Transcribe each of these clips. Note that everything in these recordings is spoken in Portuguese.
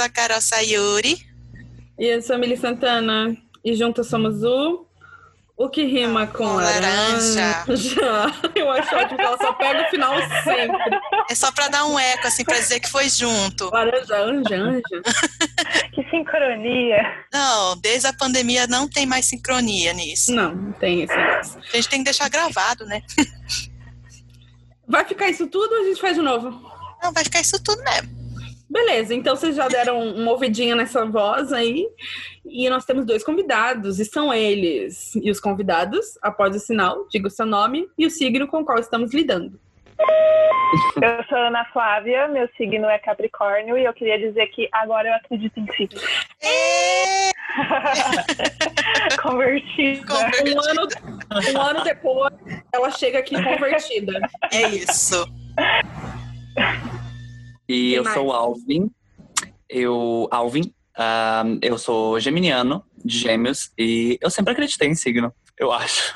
sou a Carol Sayuri. E eu sou a Mili Santana. E juntos somos o. O que rima com, Com laranja. laranja. Eu acho ótimo que ela só pega o final sempre. É só pra dar um eco, assim, pra dizer que foi junto. Laranja, anja, anja. Que sincronia. Não, desde a pandemia não tem mais sincronia nisso. Não, não tem negócio. A gente tem que deixar gravado, né? Vai ficar isso tudo ou a gente faz de novo? Não, vai ficar isso tudo mesmo. Beleza, então vocês já deram uma ouvidinha nessa voz aí. E nós temos dois convidados, e são eles. E os convidados, após o sinal, diga o seu nome e o signo com o qual estamos lidando. Eu sou Ana Flávia, meu signo é Capricórnio e eu queria dizer que agora eu acredito em. É, Convertida. conver- Um ano, um ano depois, ela chega aqui convertida. é isso. E Quem eu mais? sou o Alvin. Eu, Alvin, eu sou geminiano, de gêmeos, e eu sempre acreditei em signo, eu acho.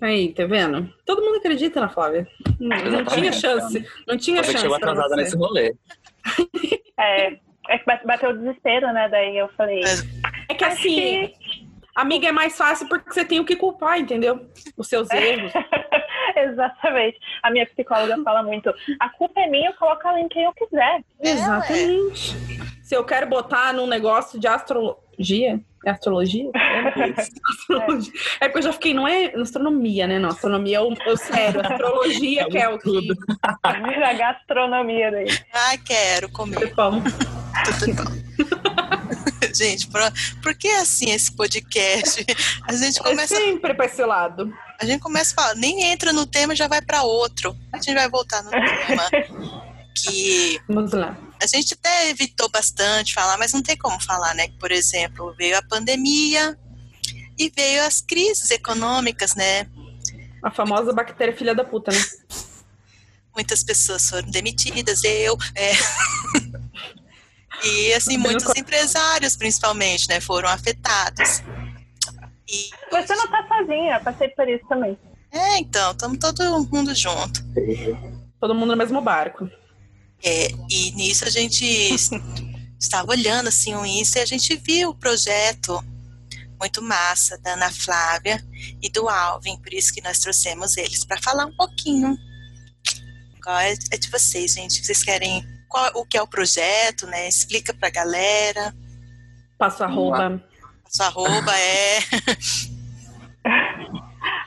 Aí, tá vendo? Todo mundo acredita na Flávia. Não, não tinha chance. Não tinha Você chance chegou atrasada você. nesse rolê. É, é que bate- bateu o desespero, né? Daí eu falei. É que acho assim, que- amiga, é mais fácil porque você tem o que culpar, entendeu? Os seus erros. Exatamente. A minha psicóloga fala muito: a culpa é minha, eu coloco ela em quem eu quiser. Exatamente. Se eu quero botar num negócio de astrologia. É astrologia? É, astrologia. é porque eu já fiquei, não é astronomia, né? Não, astronomia é o, é o sério. Astrologia, É que é o que. tudo. A gastronomia daí. Ai, quero comer. Pão. Tudo bom. Gente, por, por que assim esse podcast? A gente É começa, sempre pra esse lado. a gente começa a falar, nem entra no tema, já vai pra outro. A gente vai voltar no tema. Que Vamos lá. a gente até evitou bastante falar, mas não tem como falar, né? Por exemplo, veio a pandemia e veio as crises econômicas, né? A famosa bactéria filha da puta, né? Muitas pessoas foram demitidas, eu. é. E assim, muitos empresários, principalmente, né, foram afetados. E, Você não tá sozinha, eu passei por isso também. é, então, estamos todo mundo junto. Todo mundo no mesmo barco. É, e nisso a gente estava olhando assim o Insta e a gente viu o projeto muito massa da Ana Flávia e do Alvin, por isso que nós trouxemos eles para falar um pouquinho. Qual é, é de vocês, gente? Vocês querem qual, o que é o projeto, né? Explica pra galera. Passo arroba. Sua arroba é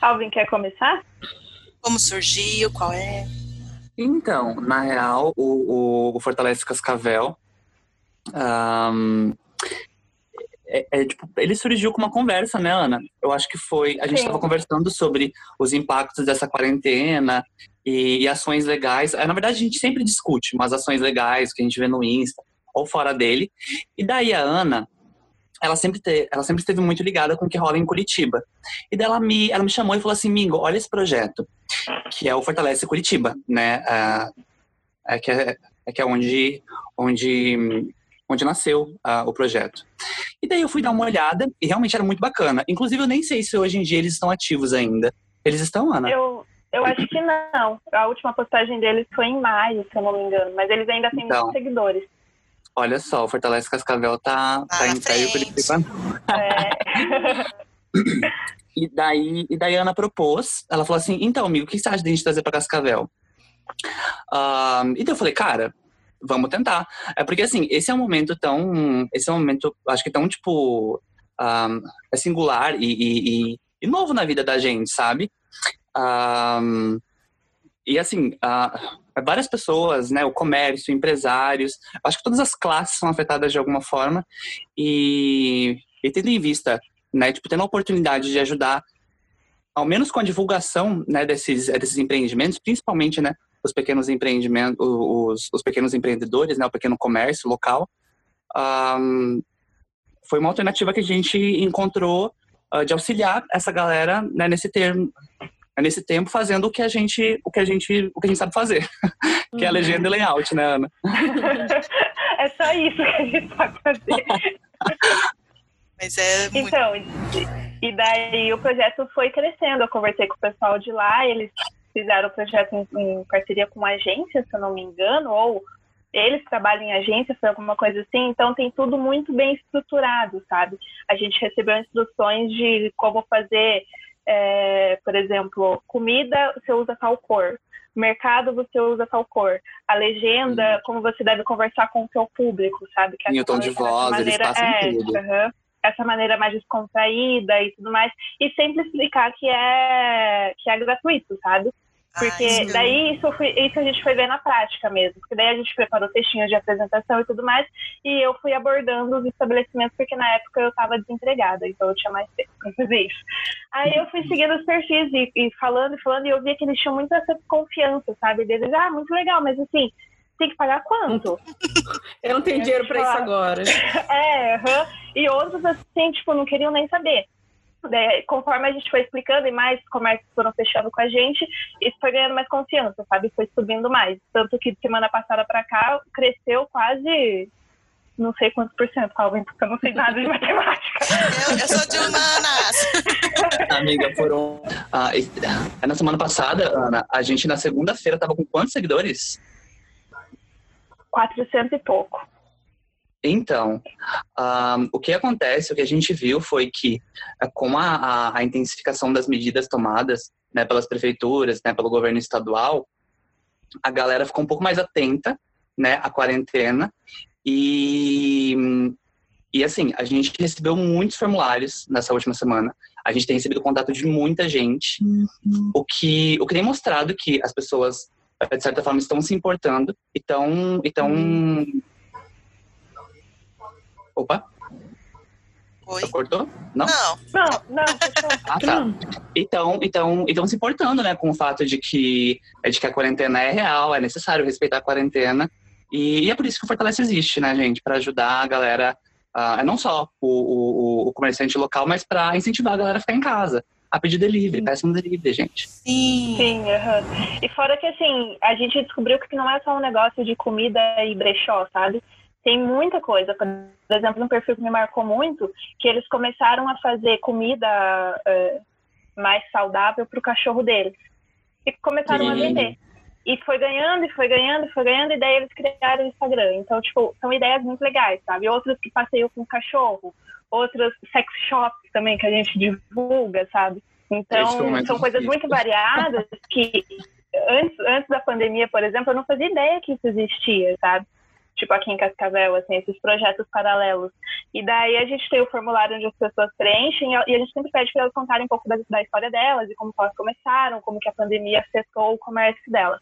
Alvin, quer começar? como surgiu, qual é. Então, na real, o, o, o Fortalece Cascavel. ahn, é, é, tipo, ele surgiu com uma conversa, né, Ana? Eu acho que foi. A gente estava conversando sobre os impactos dessa quarentena e, e ações legais. É, na verdade, a gente sempre discute umas ações legais que a gente vê no Insta ou fora dele. E daí a Ana, ela sempre, te, ela sempre esteve muito ligada com o que rola em Curitiba. E daí ela me, ela me chamou e falou assim: Mingo, olha esse projeto que é o Fortalece Curitiba, né? Ah, é que é, é que é onde, onde, onde nasceu ah, o projeto. E daí eu fui dar uma olhada e realmente era muito bacana. Inclusive, eu nem sei se hoje em dia eles estão ativos ainda. Eles estão, Ana? Eu, eu acho que não. A última postagem deles foi em maio, se eu não me engano. Mas eles ainda têm Então. muitos seguidores. Olha só, o Fortalece Cascavel tá, Tá tá indo aí. Curitiba. É, E daí, e daí a Ana propôs, ela falou assim, então, amigo, o que você acha de a gente trazer pra Cascavel? Ah, e daí eu falei, cara, vamos tentar. É porque, assim, esse é um momento tão... Esse é um momento, acho que tão, tipo... ah, é singular e, e- e- e novo na vida da gente, sabe? Ah, e, assim, ah, várias pessoas, né? O comércio, empresários... Acho que todas as classes são afetadas de alguma forma. E, e tendo em vista né, tipo, tendo a oportunidade de ajudar, ao menos com a divulgação, né, desses, desses empreendimentos, principalmente, né, os pequenos empreendimentos, os, os pequenos empreendedores, né, o pequeno comércio local, ahm, foi uma alternativa que a gente encontrou ah, de auxiliar essa galera, né, nesse termo, nesse tempo, fazendo o que a gente, o que a gente, o que a gente sabe fazer, que é a legenda e layout, né, Ana? é só isso que a gente sabe fazer. Mas é muito. Então, e daí o projeto foi crescendo. Eu conversei com o pessoal de lá, eles fizeram o projeto em, em parceria com uma agência, se eu não me engano, ou eles trabalham em agência, foi alguma coisa assim, então tem tudo muito bem estruturado, sabe? A gente recebeu instruções de como fazer, é, por exemplo, comida você usa tal cor, mercado você usa tal cor, a legenda, como você deve conversar com o seu público, sabe? Que é tom de voz, maneira, eles passam é, tudo. Uh -huh essa maneira mais descontraída e tudo mais, e sempre explicar que é, que é gratuito, sabe? Porque ah, daí isso, foi, isso a gente foi ver na prática mesmo. Porque daí a gente preparou textinhos de apresentação e tudo mais. E eu fui abordando os estabelecimentos, porque na época eu estava desempregada, então eu tinha mais tempo para fazer isso. Aí eu fui seguindo os perfis e, e, falando e falando, e eu via que eles tinham muita essa confiança, sabe? Deles, ah, muito legal, mas assim, tem que pagar quanto? eu não tenho dinheiro para isso agora. é, uhum. e outros assim, tipo, não queriam nem saber. Daí, conforme a gente foi explicando e mais comércios foram fechando com a gente, isso foi ganhando mais confiança, sabe? Foi subindo mais. Tanto que de semana passada para cá cresceu quase não sei quantos por cento, Calvin, porque eu não sei nada de matemática. Eu, eu sou de humanas. Amiga, foram. Ah, na semana passada, Ana, a gente na segunda-feira tava com quantos seguidores? 400 e pouco. Então, um, o que acontece, o que a gente viu foi que, eh, com a, a, a intensificação das medidas tomadas né, pelas prefeituras, né, pelo governo estadual, a galera ficou um pouco mais atenta né, à quarentena e, e assim, a gente recebeu muitos formulários nessa última semana. A gente tem recebido contato de muita gente, uhum. o, que, o que tem mostrado que as pessoas, de certa forma, estão se importando e estão, uhum Opa! Oi? Você cortou? Não? Não, não, não. ah, tá. Então, então, então se importando, né, com o fato de que, é de que a quarentena é real, é necessário respeitar a quarentena. E, e é por isso que o Fortalece existe, né, gente? Para ajudar a galera, uh, não só o, o, o comerciante local, mas para incentivar a galera a ficar em casa a pedir delivery, peça um delivery, gente. Sim. Sim, uhum. E fora que, assim, a gente descobriu que não é só um negócio de comida e brechó, sabe? Tem muita coisa. Por exemplo, um perfil que me marcou muito, que eles começaram a fazer comida uh, mais saudável para o cachorro deles. E começaram Sim. a vender. E foi ganhando, e foi ganhando, e foi ganhando, e daí eles criaram o Instagram. Então, tipo, são ideias muito legais, sabe? Outros que passeiam com cachorro, outras sex shops também que a gente divulga, sabe? Então, são coisas muito variadas que antes, antes da pandemia, por exemplo, eu não fazia ideia que isso existia, sabe? Tipo aqui em Cascavel, assim, esses projetos paralelos. E daí a gente tem o formulário onde as pessoas preenchem e a gente sempre pede para elas contarem um pouco da, da história delas e como elas começaram, como que a pandemia afetou o comércio delas.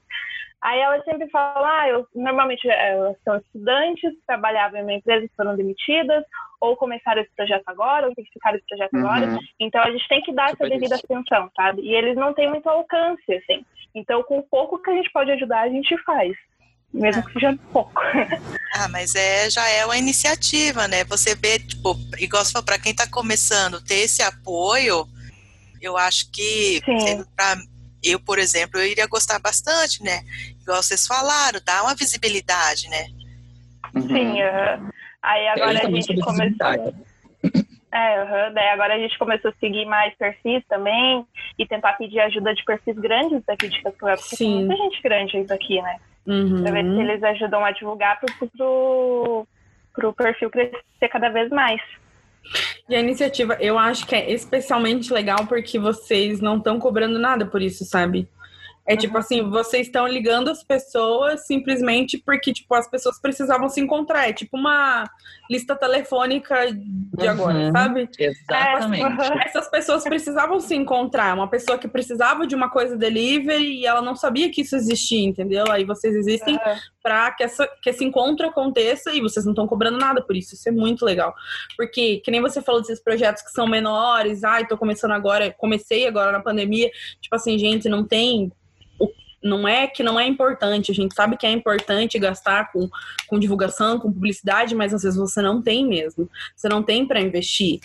Aí elas sempre falam, ah, eu, normalmente elas são estudantes, trabalhavam em uma empresa e foram demitidas, ou começaram esse projeto agora, ou intensificaram esse projeto uhum. agora. Então a gente tem que dar Super essa devida isso. atenção, sabe? E eles não têm muito alcance, assim. Então, com o pouco que a gente pode ajudar, a gente faz mesmo que seja pouco. Ah, mas é, já é uma iniciativa, né? Você vê, tipo, igual você falou, para quem está começando, ter esse apoio, eu acho que, para eu, por exemplo, eu iria gostar bastante, né? Igual vocês falaram, dá uma visibilidade, né? Uhum. Sim, uhum. aí agora a gente começou. É, uhum. Daí agora a gente começou a seguir mais perfis também e tentar pedir ajuda de perfis grandes daqui de Cascavel, porque Sim. tem muita gente grande aqui, né? Uhum. Pra ver se eles ajudam a divulgar pro, pro perfil crescer cada vez mais. E a iniciativa, eu acho que é especialmente legal porque vocês não estão cobrando nada por isso, sabe? É uhum. tipo assim, vocês estão ligando as pessoas simplesmente porque, tipo, as pessoas precisavam se encontrar. É tipo uma lista telefônica de uhum. agora, sabe? Exatamente. É, essas pessoas precisavam se encontrar. Uma pessoa que precisava de uma coisa delivery e ela não sabia que isso existia, entendeu? Aí vocês existem uhum. para que, essa, que esse encontro aconteça e vocês não estão cobrando nada por isso. Isso é muito legal. Porque, que nem você falou desses projetos que são menores, ai, tô começando agora, comecei agora na pandemia. Tipo assim, gente, não tem não é que não é importante, a gente sabe que é importante gastar com, com divulgação, com publicidade, mas às vezes você não tem mesmo. Você não tem para investir.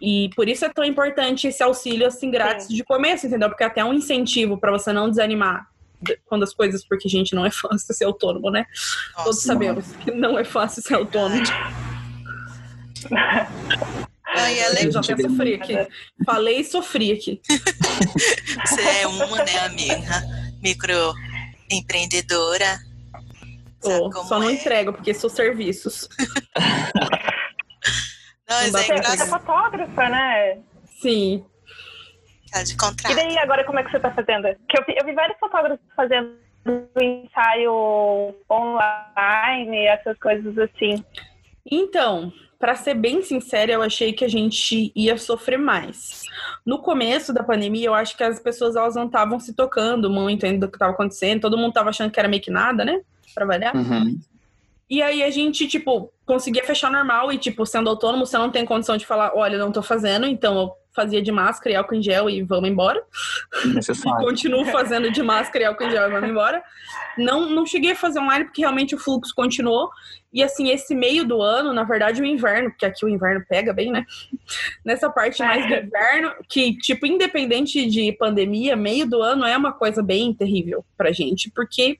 E por isso é tão importante esse auxílio assim grátis Sim. de começo, entendeu? Porque é até um incentivo para você não desanimar quando as coisas, porque gente não é fácil ser autônomo, né? Nossa, Todos sabemos que não é fácil ser autônomo. Ai, é legal. Eu já até sofri aqui. Falei e sofri aqui. Você é uma, né, amiga? Microempreendedora. Sou, só não é? entrego, porque sou serviços. não, mas é engraçado. Você é fotógrafa, né? Sim. Tá de contrato. E daí, agora, como é que você tá fazendo? Que eu, vi, eu vi vários fotógrafos fazendo ensaio online, essas coisas assim. Então, para ser bem sincera, eu achei que a gente ia sofrer mais. No começo da pandemia, eu acho que as pessoas elas não estavam se tocando muito ainda do que estava acontecendo. Todo mundo estava achando que era meio que nada, né? Trabalhar. Uhum. E aí a gente, tipo, conseguia fechar normal e, tipo, sendo autônomo, você não tem condição de falar, olha, não tô fazendo, então eu fazia de máscara e álcool em gel e vamos embora. Necessário. e continuo fazendo de máscara e álcool em gel e vamos embora. Não, não cheguei a fazer online porque realmente o fluxo continuou. E assim, esse meio do ano, na verdade, o inverno, porque aqui o inverno pega bem, né? Nessa parte mais do inverno, que, tipo, independente de pandemia, meio do ano é uma coisa bem terrível pra gente, porque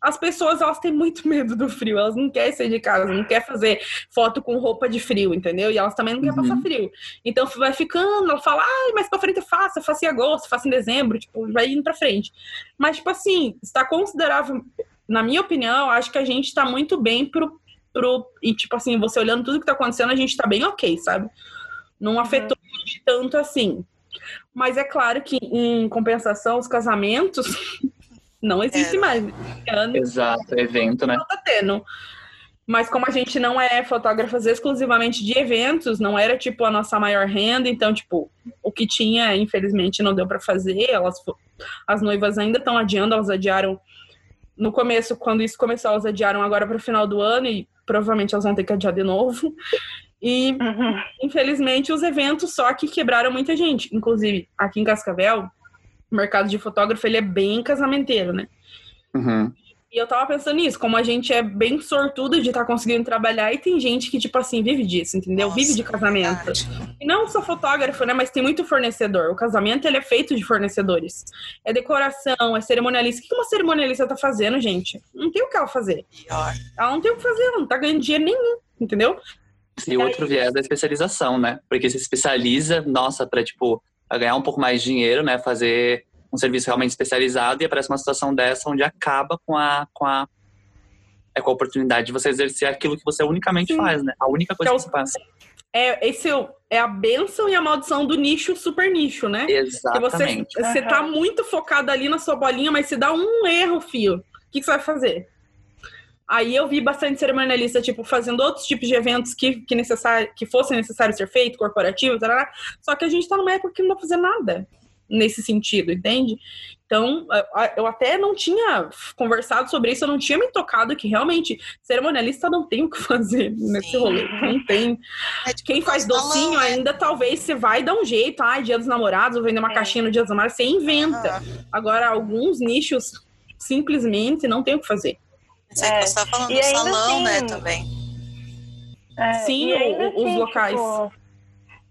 as pessoas elas têm muito medo do frio, elas não querem sair de casa, não querem fazer foto com roupa de frio, entendeu? E elas também não querem uhum. passar frio. Então vai ficando, ela fala, ai, mas pra frente eu faço, eu faço em agosto, faço em dezembro, tipo, vai indo pra frente. Mas, tipo assim, está considerável, na minha opinião, acho que a gente tá muito bem pro, pro. E, tipo assim, você olhando tudo que tá acontecendo, a gente tá bem ok, sabe? Não uhum. afetou uhum. tanto assim. Mas é claro que, em compensação, os casamentos Não existe é. mais. Ano, Exato, evento, né? Não tá tendo. Mas como a gente não é fotógrafas exclusivamente de eventos, não era tipo a nossa maior renda, então tipo, o que tinha, infelizmente, não deu para fazer. Elas as noivas ainda estão adiando, elas adiaram no começo, quando isso começou, elas adiaram agora para o final do ano e provavelmente elas vão ter que adiar de novo. E uhum. infelizmente os eventos só que quebraram muita gente, inclusive aqui em Cascavel, o mercado de fotógrafo ele é bem casamenteiro, né? Uhum. E eu tava pensando nisso, como a gente é bem sortudo de estar tá conseguindo trabalhar e tem gente que, tipo assim, vive disso, entendeu? Nossa, vive de casamento. Verdade. E não só fotógrafo, né? Mas tem muito fornecedor. O casamento, ele é feito de fornecedores. É decoração, é cerimonialista. O que uma cerimonialista tá fazendo, gente? Não tem o que ela fazer. Pior. Ela não tem o que fazer, ela não tá ganhando dinheiro nenhum, entendeu? E, e outro aí... viés da especialização, né? Porque se especializa, nossa, pra, tipo, a ganhar um pouco mais de dinheiro, né? Fazer um serviço realmente especializado e aparece uma situação dessa onde acaba com a, com a, é, com a oportunidade de você exercer aquilo que você unicamente Sim. faz, né? A única coisa que, que você faz. É, esse é a benção e a maldição do nicho super nicho, né? Exatamente. Que você, você tá muito focado ali na sua bolinha, mas se dá um erro, fio, o que, que você vai fazer? Aí eu vi bastante cerimonialista, tipo, fazendo outros tipos de eventos que, que, necessário, que fossem necessários ser feito, corporativo, tarará. só que a gente tá numa época que não dá pra fazer nada nesse sentido, entende? Então, eu até não tinha conversado sobre isso, eu não tinha me tocado que realmente cerimonialista não tem o que fazer nesse Sim. rolê. Não tem. É tipo Quem faz docinho né? ainda, talvez você vai dar um jeito. Ah, dia dos namorados, vou vender uma é. caixinha no dia dos namorados, você inventa. Uhum. Agora, alguns nichos simplesmente não tem o que fazer. Você é. está falando do salão, né, assim, né, também. É, Sim, o, os assim, locais. Tipo,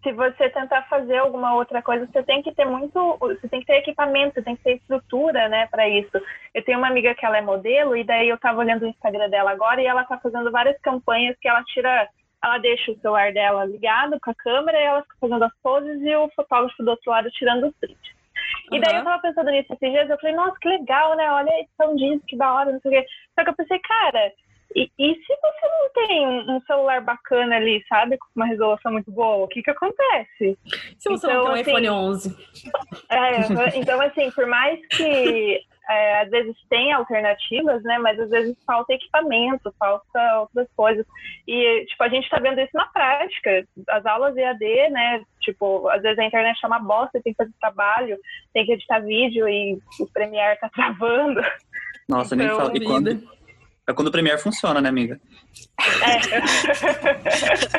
se você tentar fazer alguma outra coisa, você tem que ter muito, você tem que ter equipamento, você tem que ter estrutura, né, para isso. Eu tenho uma amiga que ela é modelo e daí eu estava olhando o Instagram dela agora e ela está fazendo várias campanhas que ela tira, ela deixa o celular dela ligado com a câmera e ela fica fazendo as poses e o fotógrafo do outro lado tirando os prints. Uhum. E daí eu tava pensando nisso esses dias, eu falei, nossa, que legal, né? Olha a edição disso, que da hora, não sei o quê. Só que eu pensei, cara, e, e, se você não tem um celular bacana ali, sabe, com uma resolução muito boa, o que que acontece? Se você então, não tem um assim, iPhone 11. É, então, assim, por mais que é, às vezes tem alternativas, né, mas às vezes falta equipamento, falta outras coisas. E, tipo, a gente está vendo isso na prática. As aulas EAD, né, tipo, às vezes a internet é uma bosta, tem que fazer trabalho, tem que editar vídeo e o Premiere tá travando. Nossa, então, nem fala. E quando é quando o Premiere funciona, né, amiga? É.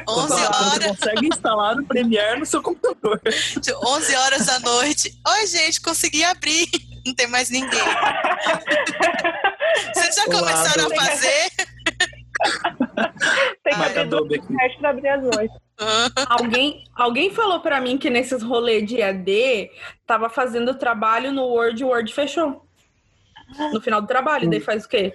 11 horas. Você consegue instalar o Premiere no seu computador. 11 horas da noite. Oi, gente, consegui abrir. Não tem mais ninguém. Vocês já Olá, começaram a fazer? tem que abrir duas pra abrir as oito. Alguém, alguém falou para mim que nesses rolês de AD tava fazendo trabalho no Word, o Word fechou no final do trabalho, daí faz o quê?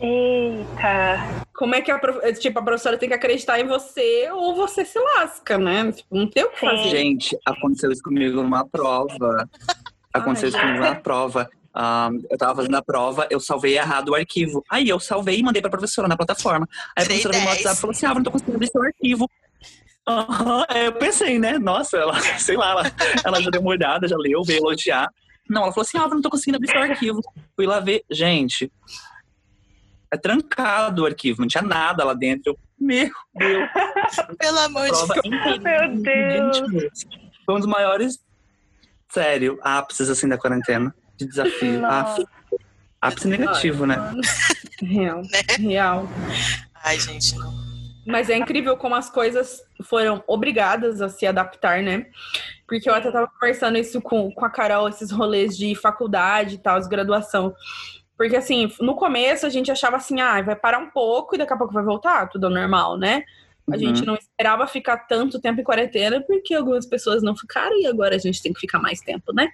Eita! Como é que a, tipo, a professora tem que acreditar em você ou você se lasca, né? Tipo, não tem o que fazer. Gente, aconteceu isso comigo numa prova. Aconteceu isso comigo numa prova. Um, eu tava fazendo a prova, eu salvei errado o arquivo. Aí eu salvei e mandei pra professora na plataforma. Aí a professora no 10. WhatsApp falou assim: ah, eu não tô conseguindo abrir seu arquivo. Aham, aí eu pensei, né? Nossa, ela, sei lá, ela, ela já deu uma olhada, já leu, veio elogiar. Não, ela falou assim: ah, eu não tô conseguindo abrir seu arquivo. Fui lá ver, gente. É trancado o arquivo, não tinha nada lá dentro. Eu, Meu Deus, Pelo amor de Deus. Meu Deus. 20 minutos. Foi um dos maiores, sério, ápices assim da quarentena. De desafio. Nossa. Ah, ápice negativo, né? Real. Real. Ai, gente, não. Mas é incrível como as coisas foram obrigadas a se adaptar, né? Porque eu até tava conversando isso com, com a Carol, esses rolês de faculdade e tal, de graduação. Porque, assim, no começo a gente achava assim, ah, vai parar um pouco e daqui a pouco vai voltar, tudo ao normal, né? A Uhum. gente não esperava ficar tanto tempo em quarentena, porque algumas pessoas não ficaram e agora a gente tem que ficar mais tempo, né?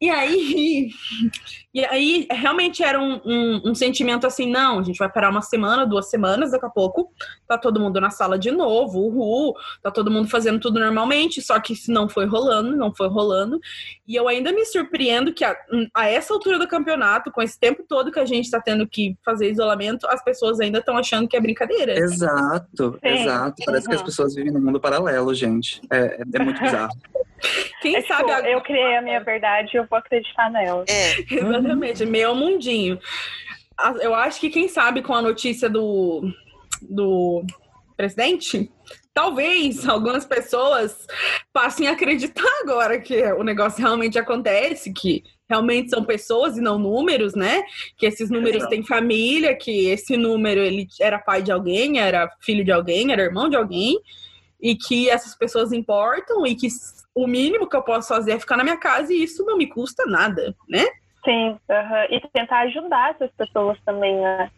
E aí, e aí realmente era um, um, um sentimento assim, não, a gente vai parar uma semana, duas semanas, daqui a pouco tá todo mundo na sala de novo, uhul, tá todo mundo fazendo tudo normalmente, só que isso não foi rolando, não foi rolando. E eu ainda me surpreendo que a, a essa altura do campeonato, com esse tempo todo que a gente tá tendo que fazer isolamento, as pessoas ainda estão achando que é brincadeira. Exato, Sim. exato. Parece que as. Pessoas vivem num mundo paralelo, gente. É, é, é muito bizarro. Quem É, tipo, sabe agora... eu criei a minha verdade e eu vou acreditar nela. É, Exatamente, meu mundinho. A- Eu acho que quem sabe com a notícia do, do presidente, talvez algumas pessoas passem a acreditar agora que o negócio realmente acontece, que realmente são pessoas e não números, né? Que esses números têm família, que esse número ele era pai de alguém, era filho de alguém, era irmão de alguém, e que essas pessoas importam e que o mínimo que eu posso fazer é ficar na minha casa e isso não me custa nada, né? Sim, e tentar ajudar essas pessoas também, né?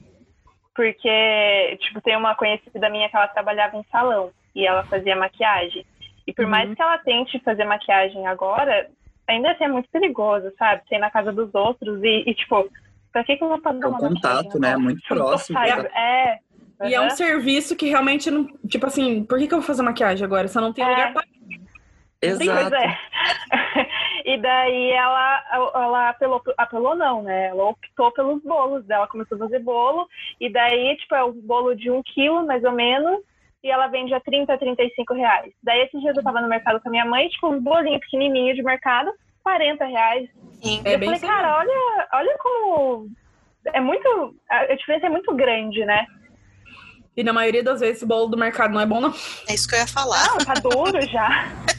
Porque, tipo, tem uma conhecida minha que ela trabalhava em salão e ela fazia maquiagem. E por Uhum. mais que ela tente fazer maquiagem agora, ainda assim é muito perigoso, sabe? Ser na casa dos outros e, e, tipo, pra que, que eu vou fazer É um uma contato, né? Muito Tipo, próximo. sabe? É. E é um serviço que realmente não. Tipo assim, por que, que eu vou fazer maquiagem agora? Se eu não tenho É. lugar pra. Sim, pois Exato. é. e daí ela, ela apelou, apelou não, né? Ela optou pelos bolos dela, começou a fazer bolo, e daí, tipo, é um bolo de um quilo, mais ou menos, e ela vende a 30, 35 reais. Daí, esses dias eu tava no mercado com a minha mãe, tipo, um bolinho pequenininho de mercado, 40 reais. sim. É eu falei, cara, olha, olha como... É muito... A diferença é muito grande, né? E na maioria das vezes esse bolo do mercado não é bom, não. É isso que eu ia falar. Não, tá duro já.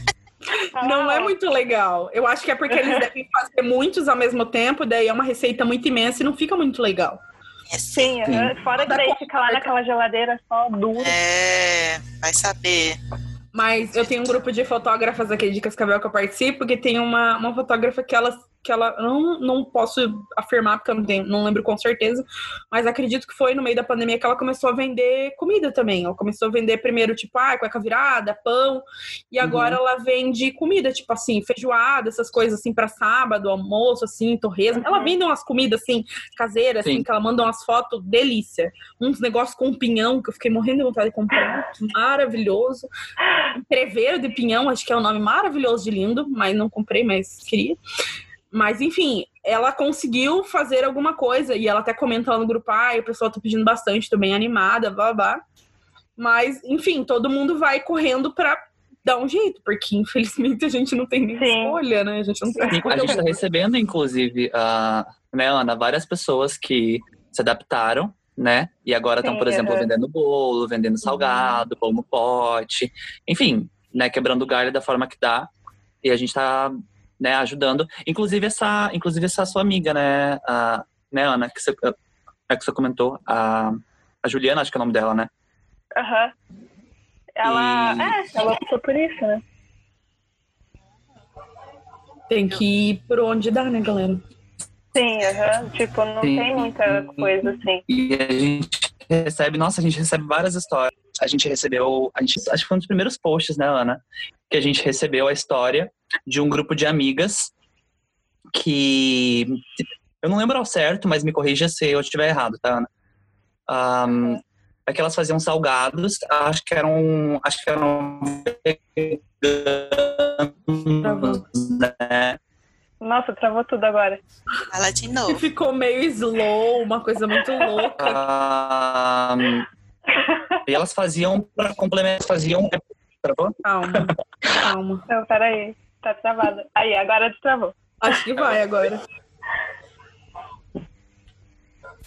Não é Ah, muito legal. Eu acho que é porque eles devem fazer muitos ao mesmo tempo, daí é uma receita muito imensa e não fica muito legal. É sim. Sim, fora que daí fica lá naquela geladeira só duro. É, vai saber. Mas eu tenho um grupo de fotógrafas aqui de Cascavel que eu participo, que tem uma, uma fotógrafa que ela, que ela não, não posso afirmar, porque eu não, tenho, não lembro com certeza, mas acredito que foi no meio da pandemia que ela começou a vender comida também. Ela começou a vender primeiro, tipo, ah, cueca virada, pão, e agora ela vende comida, tipo assim, feijoada, essas coisas assim para sábado, almoço, assim, torresmo. Ela Uhum. vende umas comidas assim, caseiras, assim, Sim. que ela manda umas fotos, delícia. Uns negócios com pinhão que eu fiquei morrendo de vontade de comprar. Maravilhoso. Entreveiro de pinhão, acho que é um nome maravilhoso de lindo, mas não comprei, mas queria. Mas, enfim, ela conseguiu fazer alguma coisa e ela até comenta lá no grupo, ah, o pessoal tá pedindo bastante, tô bem animada, blá, blá. Mas, enfim, todo mundo vai correndo pra dar um jeito, porque infelizmente a gente não tem nem Sim. escolha, né? A gente não tem Sim, a gente está recebendo, inclusive, ah, né, Ana, várias pessoas que se adaptaram, né? E agora estão, por exemplo, vendendo bolo, vendendo salgado, pão no pote, enfim, né, quebrando o galho da forma que dá. E a gente está, né, ajudando. Inclusive essa, inclusive essa sua amiga, né, a, né, Ana, que você, é que você comentou, a, a Juliana, acho que é o nome dela, né? Aham. Ela. E- É, ela optou por isso, né? Tem que ir por onde dá, né, galera? Sim, aham. Tipo, não Sim. tem muita coisa assim. E a gente recebe, nossa, a gente recebe várias histórias. A gente recebeu, a gente, acho que foi um dos primeiros posts, né, Ana? Que a gente recebeu a história de um grupo de amigas que eu não lembro ao certo, mas me corrija se eu estiver errado, tá, Ana? Ahm, é que elas faziam salgados, acho que eram, acho que eram veganos, né? Nossa, travou tudo agora. Fala de E novo. ficou meio slow, uma coisa muito louca. Ah, e elas faziam para complementar, faziam. Travou? Calma, calma. Não, peraí. Tá travado. Aí, agora destravou. Acho que vai agora.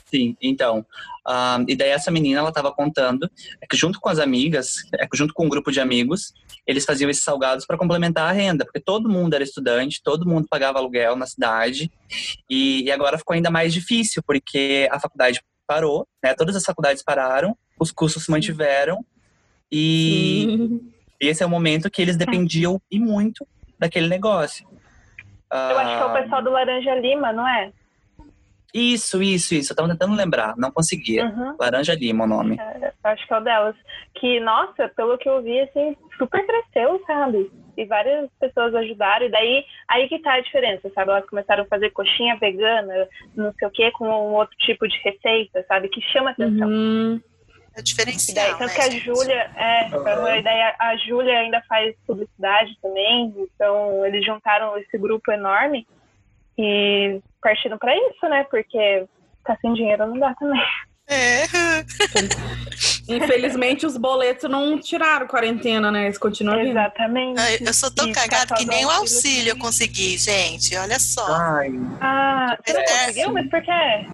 Sim, então. ah, e daí essa menina, ela tava contando é que junto com as amigas, é que junto com um grupo de amigos, eles faziam esses salgados para complementar a renda, porque todo mundo era estudante, todo mundo pagava aluguel na cidade, e, e agora ficou ainda mais difícil, porque a faculdade parou, né? Todas as faculdades pararam, os cursos se mantiveram, e, Sim. e esse é o momento que eles dependiam e muito daquele negócio. Eu acho que é o Ah, pessoal do Laranja Lima, não é? Isso, isso, isso. Eu tava tentando lembrar, não conseguia. Uhum. Laranja Lima o nome. Eu acho que é o delas. Que, nossa, pelo que eu vi, assim, super cresceu, sabe? E várias pessoas ajudaram. E daí, aí que tá a diferença, sabe? Elas começaram a fazer coxinha vegana, não sei o quê, com um outro tipo de receita, sabe? Que chama atenção. Uhum. É diferencial. daí, tanto né, que a? Júlia, é, daí a, a Júlia ainda faz publicidade também, então eles juntaram esse grupo enorme e partiram pra isso, né? Porque tá sem dinheiro não dá também. É. Infelizmente, os boletos não tiraram quarentena, né? Eles continuam vindo. Exatamente. Ai, Eu sou tão E cagada que passava nem o auxílio eu consegui, gente. Olha só. Ai, Ah, você não É, conseguiu? Mas por quê?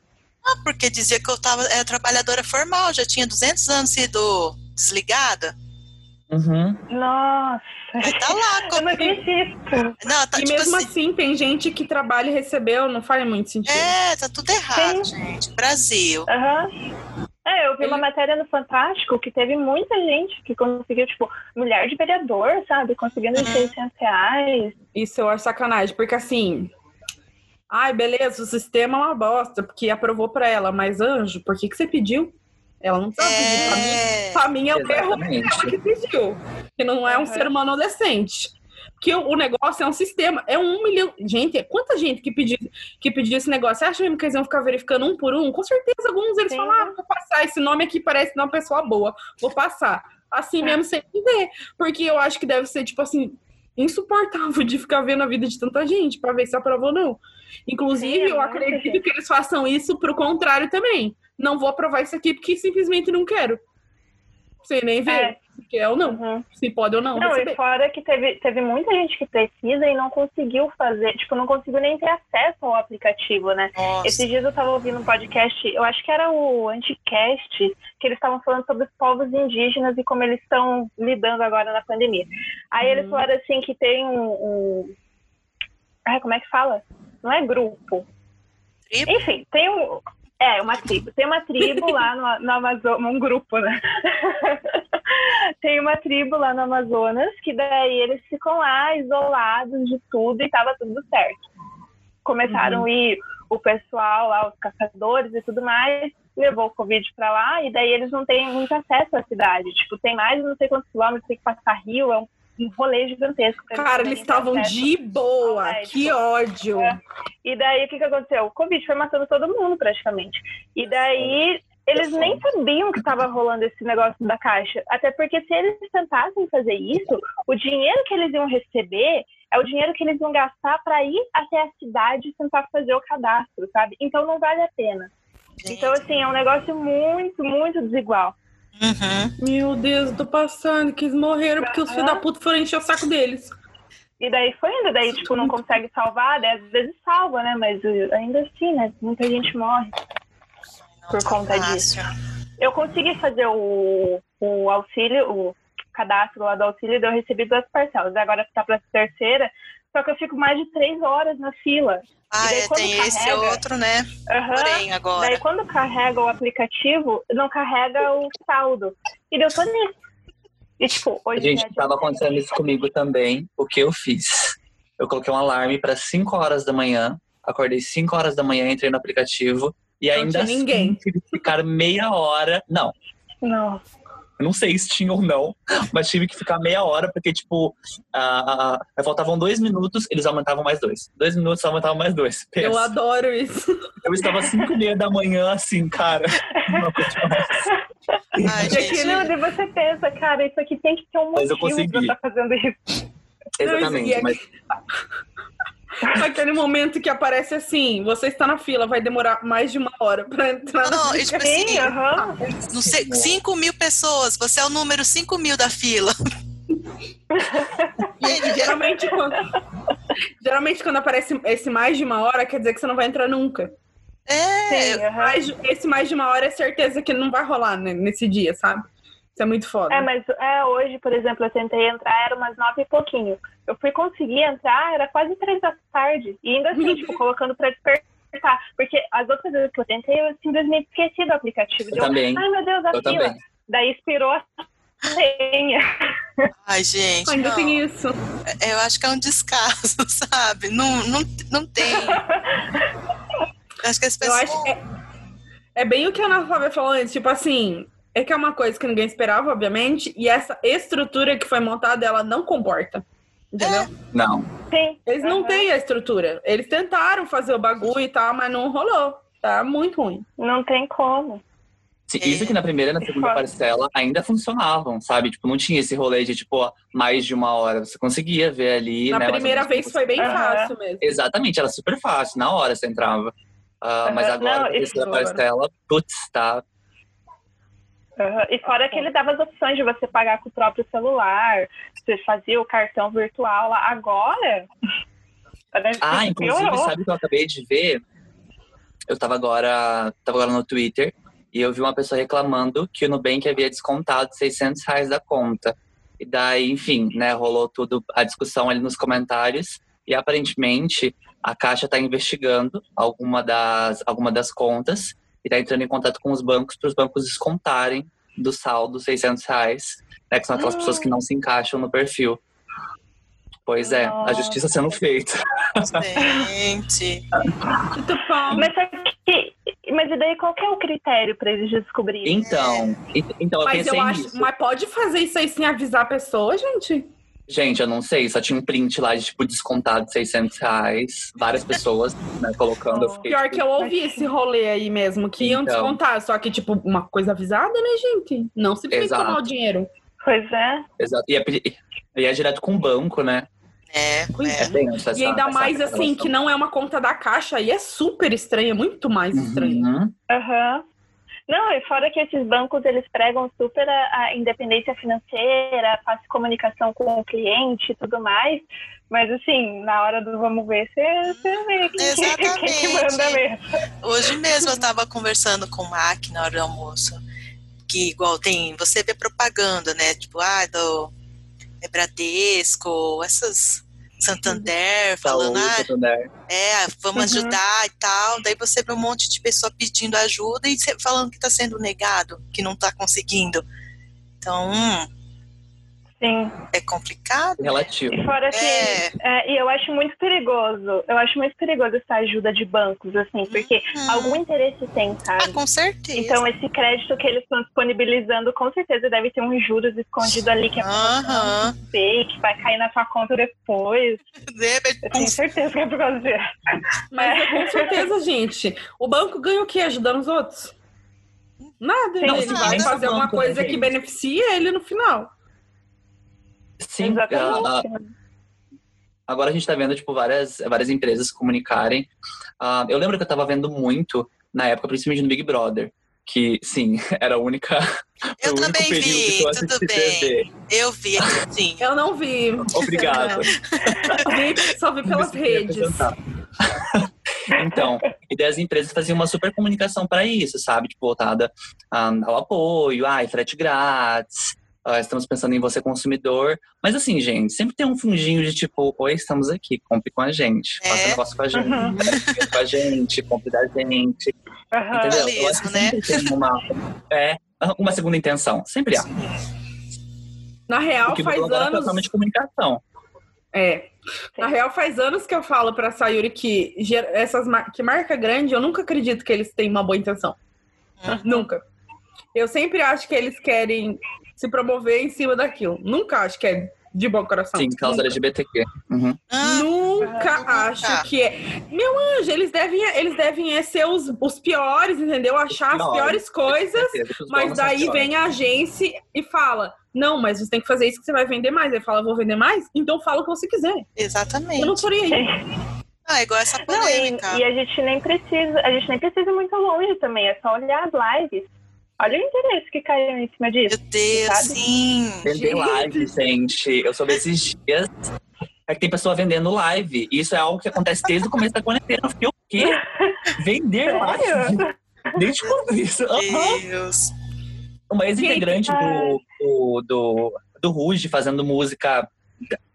Ah, porque dizia que eu tava é, trabalhadora formal, já tinha 200 anos sido desligada. uhum. Nossa, Aí tá lá. eu Como... não acredito. Não, tá E tipo mesmo assim. assim, tem gente que trabalha e recebeu, não faz muito sentido. É, tá tudo errado, Sim. gente. Brasil. Aham. É, eu vi uma matéria no Fantástico que teve muita gente que conseguiu, tipo, mulher de vereador, sabe? Conseguindo Uhum. 600 reais. Isso eu acho sacanagem, porque assim. Ai, beleza, o sistema é uma bosta, porque aprovou pra ela, mas anjo, por que, que você pediu? Ela não precisa pedir pra mim. É. Pra mim é o erro que pediu. Que não é um Uhum. ser humano decente. Porque o negócio é um sistema. É um milhão. Gente, é quanta gente que pediu, que pediu esse negócio? Você acha mesmo que eles iam ficar verificando um por um? Com certeza, alguns eles Sim. falaram: ah, vou passar. Esse nome aqui parece de uma pessoa boa. Vou passar. Assim mesmo, sem ver. Porque eu acho que deve ser, tipo assim, insuportável de ficar vendo a vida de tanta gente pra ver se aprovou ou não. Inclusive, é eu acredito que eles façam isso pro contrário também. Não vou aprovar isso aqui porque simplesmente não quero. Sem nem ver É. se quer ou não. Uhum. Se pode ou não. Não, receber. e fora que teve, teve muita gente que precisa e não conseguiu fazer, tipo, não conseguiu nem ter acesso ao aplicativo, né? Nossa. Esses dias eu tava ouvindo um podcast, eu acho que era o Anticast, que eles estavam falando sobre os povos indígenas e como eles estão lidando agora na pandemia. Aí eles Uhum. falaram assim que tem um. um... Ai, como é que fala? Não é grupo. Tribo? Enfim, tem um. É, uma tribo. Tem uma tribo lá no, no Amazonas, um grupo, né? tem uma tribo lá no Amazonas que daí eles ficam lá isolados de tudo e tava tudo certo. Começaram a ir o pessoal lá, os caçadores e tudo mais, levou o Covid pra lá e daí eles não têm muito acesso à cidade. Tipo, tem mais não sei quantos quilômetros, tem que passar rio, é um, um rolê gigantesco. Cara, eles estavam acesso. de boa. Que ódio. É. E daí o que, que aconteceu? O Covid foi matando todo mundo praticamente. E daí eles nem sabiam que estava rolando esse negócio da caixa. Até porque se eles tentassem fazer isso, o dinheiro que eles iam receber é o dinheiro que eles iam gastar para ir até a cidade e tentar fazer o cadastro, sabe? Então não vale a pena. Gente. Então, assim, é um negócio muito, muito desigual. Uhum. Meu Deus, tô passando, que eles morreram porque os filhos da puta foram encher o saco deles. E daí foi indo, daí, tipo, não consegue salvar, daí às vezes salva, né? Mas uh, ainda assim, né? Muita gente morre. Por conta fácil. Eu consegui fazer o, o auxílio, o cadastro lá do auxílio, e eu recebi duas parcelas. Agora tá pra terceira, só que eu fico mais de três horas na fila. Ah, daí é, quando tem esse carrega- outro, né? Aham. Porém, agora. Daí quando carrega o aplicativo, não carrega o saldo. E deu tô nisso. E tipo, hoje Gente, é dia tava acontecendo isso comigo também. O que eu fiz? Eu coloquei um alarme para 5 horas da manhã. Acordei 5 horas da manhã, entrei no aplicativo. E Não ainda tinha assim, ninguém. tive que ficar meia hora. Não, Não. Eu não sei se tinha ou não, mas tive que ficar meia hora, porque, tipo, ah, ah, faltavam dois minutos, eles aumentavam mais dois. Dois minutos, aumentavam mais dois. Eu Pensa. adoro isso. Eu estava às 5 e meia da manhã, assim, cara. Não. Ai, E gente. você pensa, cara, isso aqui tem que ter um Mas eu motivo pra consegui. estar fazendo isso. Exatamente, mas Aquele momento que aparece assim, você está na fila, vai demorar mais de uma hora para entrar Não, na e, tipo Sim, assim, aham. não sei, 5 mil pessoas, você é o número 5 mil da fila. E geralmente quando, geralmente quando aparece esse mais de uma hora, quer dizer que você não vai entrar nunca. É, Sim, aham. Mais esse mais de uma hora é certeza que não vai rolar né, nesse dia, sabe? Isso é muito foda. É, mas é, hoje, por exemplo, eu tentei entrar, era umas nove e pouquinho. Eu fui conseguir entrar, era quase três da tarde. E ainda assim, tipo, colocando pra despertar. Porque as outras vezes que eu tentei, eu simplesmente esqueci do aplicativo. Eu Deu, também. Ai, meu Deus, a Eu fila. também. Daí expirou a senha. ai, gente. Ainda tem isso. Eu acho que é um descaso, sabe? Não, não, não tem. Acho que as Eu pessoas. acho que é, é bem o que a Ana Flávia falou antes, tipo assim, é que é uma coisa que ninguém esperava, obviamente, e essa estrutura que foi montada, ela não comporta. Entendeu? Não. Sim. Eles não aham. têm a estrutura. Eles tentaram fazer o bagulho e tal, mas não rolou. Tá muito ruim. Não tem como. Sim, Isso que na primeira e na segunda parcela ainda funcionavam, sabe? Tipo, não tinha esse rolê de, tipo, ó, mais de uma hora. Você conseguia ver ali, Na né? primeira vez foi bem Aham. fácil mesmo. Exatamente, era super fácil, na hora você entrava. Ah, mas agora, não, na terceira parcela, putz, tá. Aham. E fora que ele dava as opções de você pagar com o próprio celular, você fazia o cartão virtual lá. Agora. Ah, inclusive, piorou. sabe o que eu acabei de ver? Eu tava agora, tava agora no Twitter e eu vi uma pessoa reclamando que o Nubank havia descontado 600 reais da conta. E daí, enfim, né, rolou tudo, a discussão ali nos comentários e aparentemente a Caixa está investigando alguma das, alguma das contas e está entrando em contato com os bancos para os bancos descontarem do saldo 600 reais, né, que são aquelas pessoas que não se encaixam no perfil. Pois é, a Nossa. justiça sendo feita. Gente. Muito bom. Mas, que, mas e daí qual que é o critério para eles descobrirem? Então, então eu Mas pensei eu acho. nisso. Mas pode fazer isso aí sem avisar a pessoa, gente? Gente, eu não sei, só tinha um print lá de, tipo, descontado de 600 reais. Várias pessoas, né, colocando. Eu fiquei, Pior tipo, que eu ouvi esse rolê aí mesmo, que iam Então. descontar. Só que, tipo, uma coisa avisada, né, gente? Não simplesmente Exato. tomar o dinheiro. Pois é. Exato. E é, e é direto com o banco, né? É, Pois é. É bem essa, E ainda mais assim, relação. que não é uma conta da caixa, aí é super estranha, muito mais estranha. Uhum. Aham. Não, e fora que esses bancos, eles pregam super a, a independência financeira, fácil comunicação com o cliente e tudo mais. Mas, assim, na hora do vamos ver, você, vê quem, quem que manda mesmo. Hoje mesmo eu estava conversando com o Mac na hora do almoço. Que igual tem, você vê propaganda, né? Tipo, ah, do é Bradesco, essas Santander, falando, Saúde, ah, Santander. é, vamos Uhum. ajudar e tal. Daí você vê um monte de pessoa pedindo ajuda e falando que está sendo negado, que não está conseguindo. Então, hum, Sim. é complicado. né? Relativo. E fora que. É. é, e eu acho muito perigoso. Eu acho muito perigoso essa ajuda de bancos, assim, porque Hum. algum interesse tem, Ah, sabe? com certeza. Então, esse crédito que eles estão disponibilizando, com certeza deve ter uns juros escondidos ali que é Aham. fake, vai cair na sua conta depois. De repente, Eu tenho certeza que é por causa disso. Mas é, com certeza, gente. O banco ganha o quê? Ajudando os outros? Nada. Sim, ele vai fazer uma banco, coisa né, que gente? beneficia ele no final. Sim, Exatamente. ah, agora a gente tá vendo, tipo, várias, várias empresas se comunicarem. Ah, eu lembro que eu tava vendo muito, na época, principalmente no Big Brother, que, sim, era a única... Eu também vi, que eu tudo bem. TV. eu vi sim. Eu não vi. Obrigado. Vi- Só vi pelas redes. então, e daí as empresas faziam uma super comunicação para isso, sabe? Tipo, voltada ah, ao apoio, ai, frete grátis, ah, estamos pensando em você consumidor. Mas assim, gente, sempre tem um fundinho de tipo, oi, estamos aqui, compre com a gente, faça É. negócio com a gente, Uhum. compre com a gente, compre da gente, Aham. entendeu? Eu acho que né? sempre tem uma, é, uma segunda intenção, sempre há. Na real, O que faz agora é anos. totalmente comunicação. É. Na real, faz anos que eu falo pra Sayuri que essas mar- que marca grande, eu nunca acredito que eles têm uma boa intenção. Uhum. Nunca. Eu sempre acho que eles querem se promover em cima daquilo. Nunca acho que é de bom coração. Sim, causa Nunca. LGBTQ. Uhum. Ah, Nunca Nunca. acho que é. Meu anjo, eles devem, eles devem é ser os, os piores, entendeu? Achar as piores coisas, mas daí vem a agência e fala: Não, mas você tem que fazer isso que você vai vender mais. Aí fala: Vou vender mais? Então fala o que você quiser. Eu não exatamente. faria isso. Ah, igual essa Não, polêmica. e, e a gente nem precisa, a gente nem precisa ir muito longe também, é só olhar as lives. Olha o interesse que caiu em cima disso. Meu Deus, sabe? sim. Vender live, gente. Eu soube esses dias. É que tem pessoa vendendo live. E isso é algo que acontece desde o começo da quarentena. Eu fiquei, o quê? Vender live? Desde quando isso? Aham. Deus. Uma ex-integrante do, do, do, do Ruge fazendo música,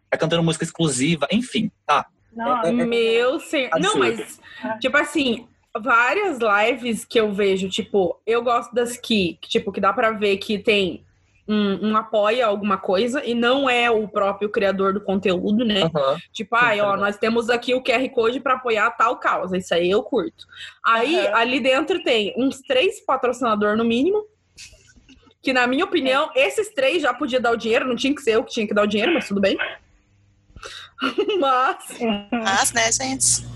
tá cantando música exclusiva, enfim, tá. Nossa. Meu senhor. Não, mas, tipo assim, várias lives que eu vejo, tipo, eu gosto das que, tipo, que dá pra ver que tem um, um apoia alguma coisa e não é o próprio criador do conteúdo, né? Aham. Tipo, ai, ó, nós temos aqui o QR Code pra apoiar tal causa. Isso aí eu curto. Aí, Aham. ali dentro tem uns três patrocinadores no mínimo. Que, na minha opinião, esses três já podia dar o dinheiro. Não tinha que ser eu que tinha que dar o dinheiro, mas tudo bem. mas, Mas, né, gente?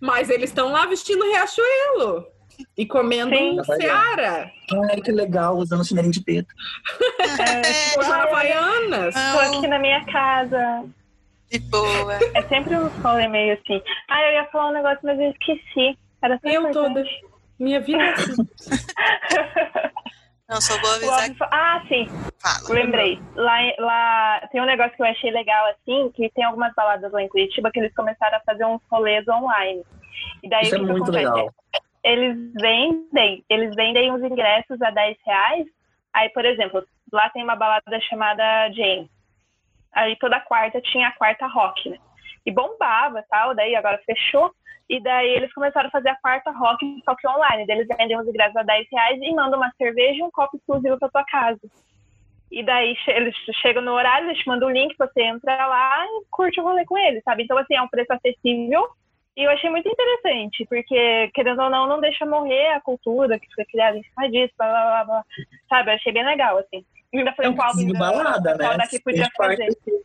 Mas eles estão lá vestindo Riachuelo. E comendo Sim. Seara. Ai, que legal, usando chinelo de preto. É, Usando Havaianas. Tô aqui na minha casa. de boa. É sempre um rolê meio assim. Ah, eu ia falar um negócio, mas eu esqueci. Era Eu importante. toda. Minha vida é assim. Não, só vou O avisar Ah, sim, fala. lembrei. Lá, lá tem um negócio que eu achei legal, assim, que tem algumas baladas lá em Curitiba que eles começaram a fazer uns rolês online. E daí Isso o é muito acontece? legal. Eles vendem, eles vendem os ingressos a 10 reais. Aí, por exemplo, lá tem uma balada chamada Jane. Aí toda quarta tinha a quarta rock, né? E bombava e tal, daí agora fechou. E daí eles começaram a fazer a quarta rock, só que online. Daí eles vendem os ingressos a 10 reais e mandam uma cerveja e um copo exclusivo pra tua casa. E daí eles chegam no horário, eles te mandam o link, você entra lá e curte o rolê com eles, sabe? Então, assim, é um preço acessível. E eu achei muito interessante, porque, querendo ou não, não deixa morrer a cultura que foi criada em cima disso, blá, blá, blá, blá. Sabe? Eu achei bem legal, assim. Ainda É falei um o Alvin, de balada, né? daqui podia Fez parte fazer.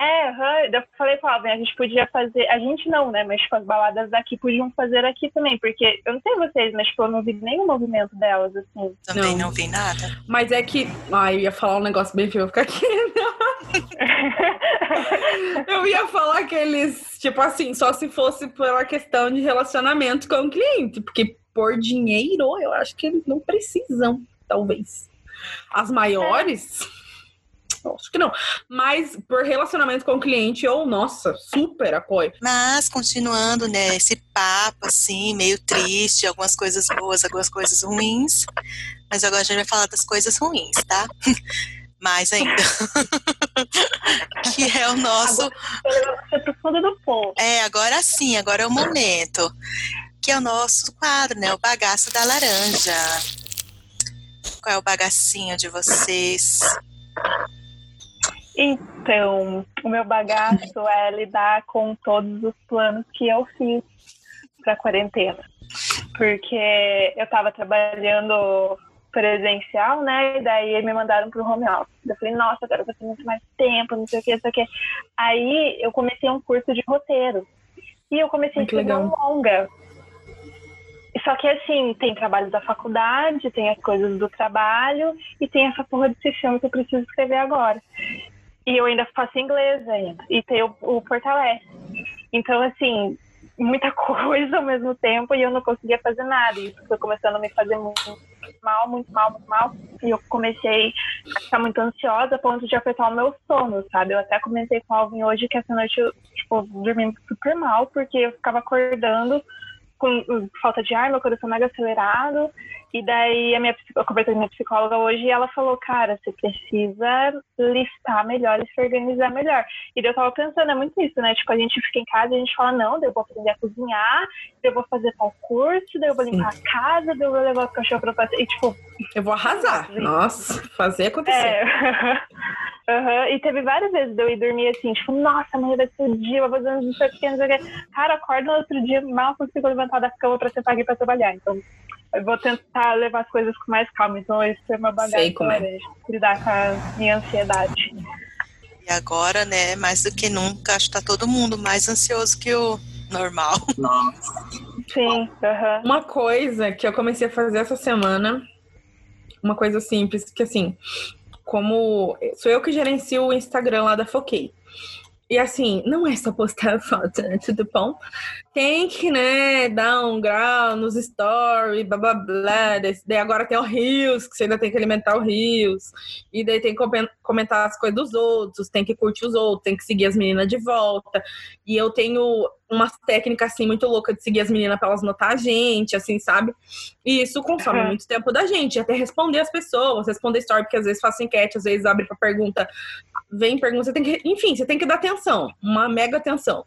É, aham, eu falei com o Alvin, a gente podia fazer, a gente não, né, mas tipo, as baladas daqui podiam fazer aqui também, porque eu não sei vocês, mas tipo, eu não vi nenhum movimento delas, assim. Também Não. não vi nada. Mas é que. Ai, eu ia falar um negócio bem feio, eu vou ficar aqui. Eu ia falar que eles, tipo assim, só se fosse pela questão de relacionamento com o cliente, porque por dinheiro eu acho que eles não precisam, talvez. As maiores, eu acho que não. Mas por relacionamento com o cliente, eu, nossa, super apoio. Mas, continuando, né, esse papo, assim, meio triste, algumas coisas boas, algumas coisas ruins. Mas agora a gente vai falar das coisas ruins, tá? Mais ainda. que é o nosso. É, agora sim, agora é o momento. Que é o nosso quadro, né? O bagaço da laranja. Qual é o bagacinho de vocês? Então, o meu bagaço é lidar com todos os planos que eu fiz para quarentena. Porque eu estava trabalhando presencial, né? E daí me mandaram pro home office. Eu falei, nossa, agora vai ter muito mais tempo, não sei o que, não sei o que. Aí eu comecei um curso de roteiro. E eu comecei a Ai, que escrever um longa. Só que assim, tem trabalho da faculdade, tem as coisas do trabalho e tem essa porra desse filme que eu preciso escrever agora. E eu ainda faço inglês ainda. E tem o, o Fortalece. Então, assim, muita coisa ao mesmo tempo e eu não conseguia fazer nada. E isso foi começando a me fazer muito mal, muito mal, muito mal. E eu comecei a ficar muito ansiosa a ponto de afetar o meu sono, sabe? Eu até comentei com o Alvin hoje que essa noite eu, tipo, dormi super mal, porque eu ficava acordando com uh, falta de ar, meu coração mega acelerado. E daí a minha, eu conversei com a minha psicóloga hoje e ela falou, cara, você precisa listar melhor e se organizar melhor. E eu tava pensando, é muito isso, né? Tipo, a gente fica em casa e a gente fala, não, daí eu vou aprender a cozinhar, daí eu vou fazer tal curso, daí eu vou limpar a casa, daí eu vou levar o cachorro pra passear. E tipo, Eu vou arrasar. Nossa, fazer acontecer. é. Aham, E teve várias vezes de eu ir dormir assim, tipo, nossa, amanhã vai ser o dia, vou fazer o que. Cara, acordo no outro dia, mal consigo levantar da cama pra ser pago pra trabalhar. Então, eu vou tentar levar as coisas com mais calma. Então, esse é meu bagagem Sei como é. laranja. Lidar com a minha ansiedade. E agora, né, mais do que nunca, acho que tá todo mundo mais ansioso que o normal. Nossa. Sim, aham. Uma coisa que eu comecei a fazer essa semana, uma coisa simples, que assim, como sou eu que gerencio o Instagram lá da Foquei. E assim, não é só postar foto, né? Tudo bom? Tem que, né, dar um grau nos stories, blá blá blá. Daí agora tem o Rios, que você ainda tem que alimentar o Rios. E daí tem que comentar as coisas dos outros, tem que curtir os outros, tem que seguir as meninas de volta. E eu tenho umas técnicas assim muito louca de seguir as meninas para elas notar a gente, assim, sabe? E isso consome uhum. muito tempo da gente, até responder as pessoas, responder story, porque às vezes faço enquete, às vezes abre para pergunta, vem pergunta, você tem que, enfim, você tem que dar atenção, uma mega atenção.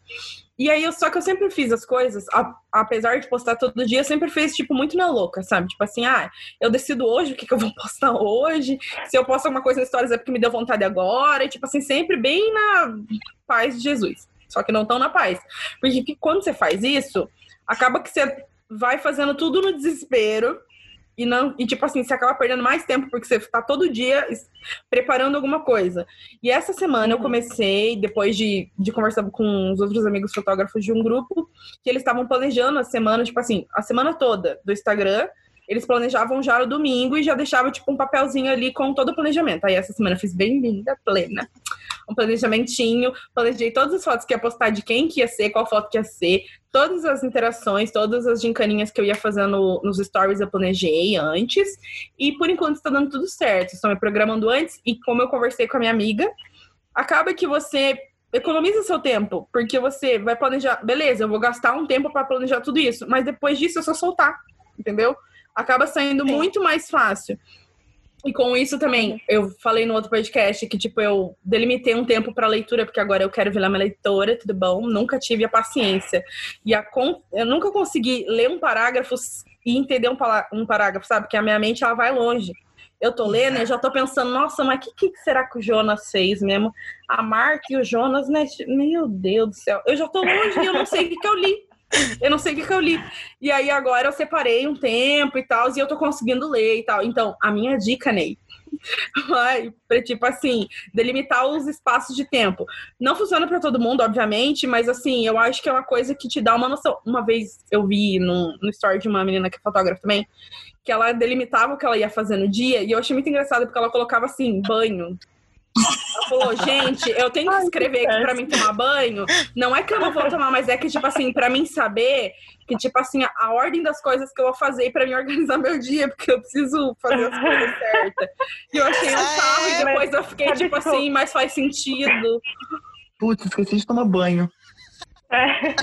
E aí, eu, só que eu sempre fiz as coisas, a, apesar de postar todo dia, eu sempre fiz, tipo, muito na louca, sabe? Tipo assim, ah, eu decido hoje o que, que eu vou postar hoje. Se eu posto alguma coisa na stories é porque me deu vontade agora. E, tipo assim, sempre bem na paz de Jesus só que não tão na paz. Porque quando você faz isso, acaba que você vai fazendo tudo no desespero e não e tipo assim, você acaba perdendo mais tempo porque você tá todo dia preparando alguma coisa. E essa semana eu uhum. comecei, depois de, de conversar com os outros amigos fotógrafos de um grupo, que eles estavam planejando a semana, tipo assim, a semana toda do Instagram eles planejavam já no domingo e já deixavam, tipo, um papelzinho ali com todo o planejamento. Aí essa semana eu fiz bem linda, plena. Um planejamentinho, planejei todas as fotos que ia postar de quem que ia ser, qual foto que ia ser, todas as interações, todas as gincaninhas que eu ia fazendo nos stories eu planejei antes. E por enquanto está dando tudo certo. Estou me programando antes e como eu conversei com a minha amiga, acaba que você economiza seu tempo, porque você vai planejar, beleza, eu vou gastar um tempo para planejar tudo isso, mas depois disso é só soltar, entendeu? Acaba saindo Sim. muito mais fácil. E com isso também, eu falei no outro podcast que, tipo, eu delimitei um tempo para leitura, porque agora eu quero virar uma leitora, tudo bom? Nunca tive a paciência. E a con... eu nunca consegui ler um parágrafo e entender um, um parágrafo, sabe? Porque a minha mente, ela vai longe. Eu tô lendo e já tô pensando, nossa, mas o que, que, será que o Jonas fez mesmo? A Mark e o Jonas, né? Meu Deus do céu. Eu já tô longe e eu não sei o que, que eu li. Eu não sei o que, que eu li. E aí agora eu separei um tempo e tal, e eu tô conseguindo ler e tal. Então, a minha dica, Ney, vai tipo assim, delimitar os espaços de tempo. Não funciona para todo mundo, obviamente, mas assim, eu acho que é uma coisa que te dá uma noção. Uma vez eu vi no, no story de uma menina que é fotógrafa também, que ela delimitava o que ela ia fazer no dia, e eu achei muito engraçado porque ela colocava assim, banho, ela falou, gente, eu tenho que escrever aqui pra mim tomar banho. Não é que eu não vou tomar, mas é que, tipo assim, pra mim saber que, tipo assim, a ordem das coisas que eu vou fazer pra mim organizar meu dia, porque eu preciso fazer as coisas certas. E eu achei um sarro e depois eu fiquei, tipo assim, mas faz sentido. Putz, esqueci de tomar banho. É.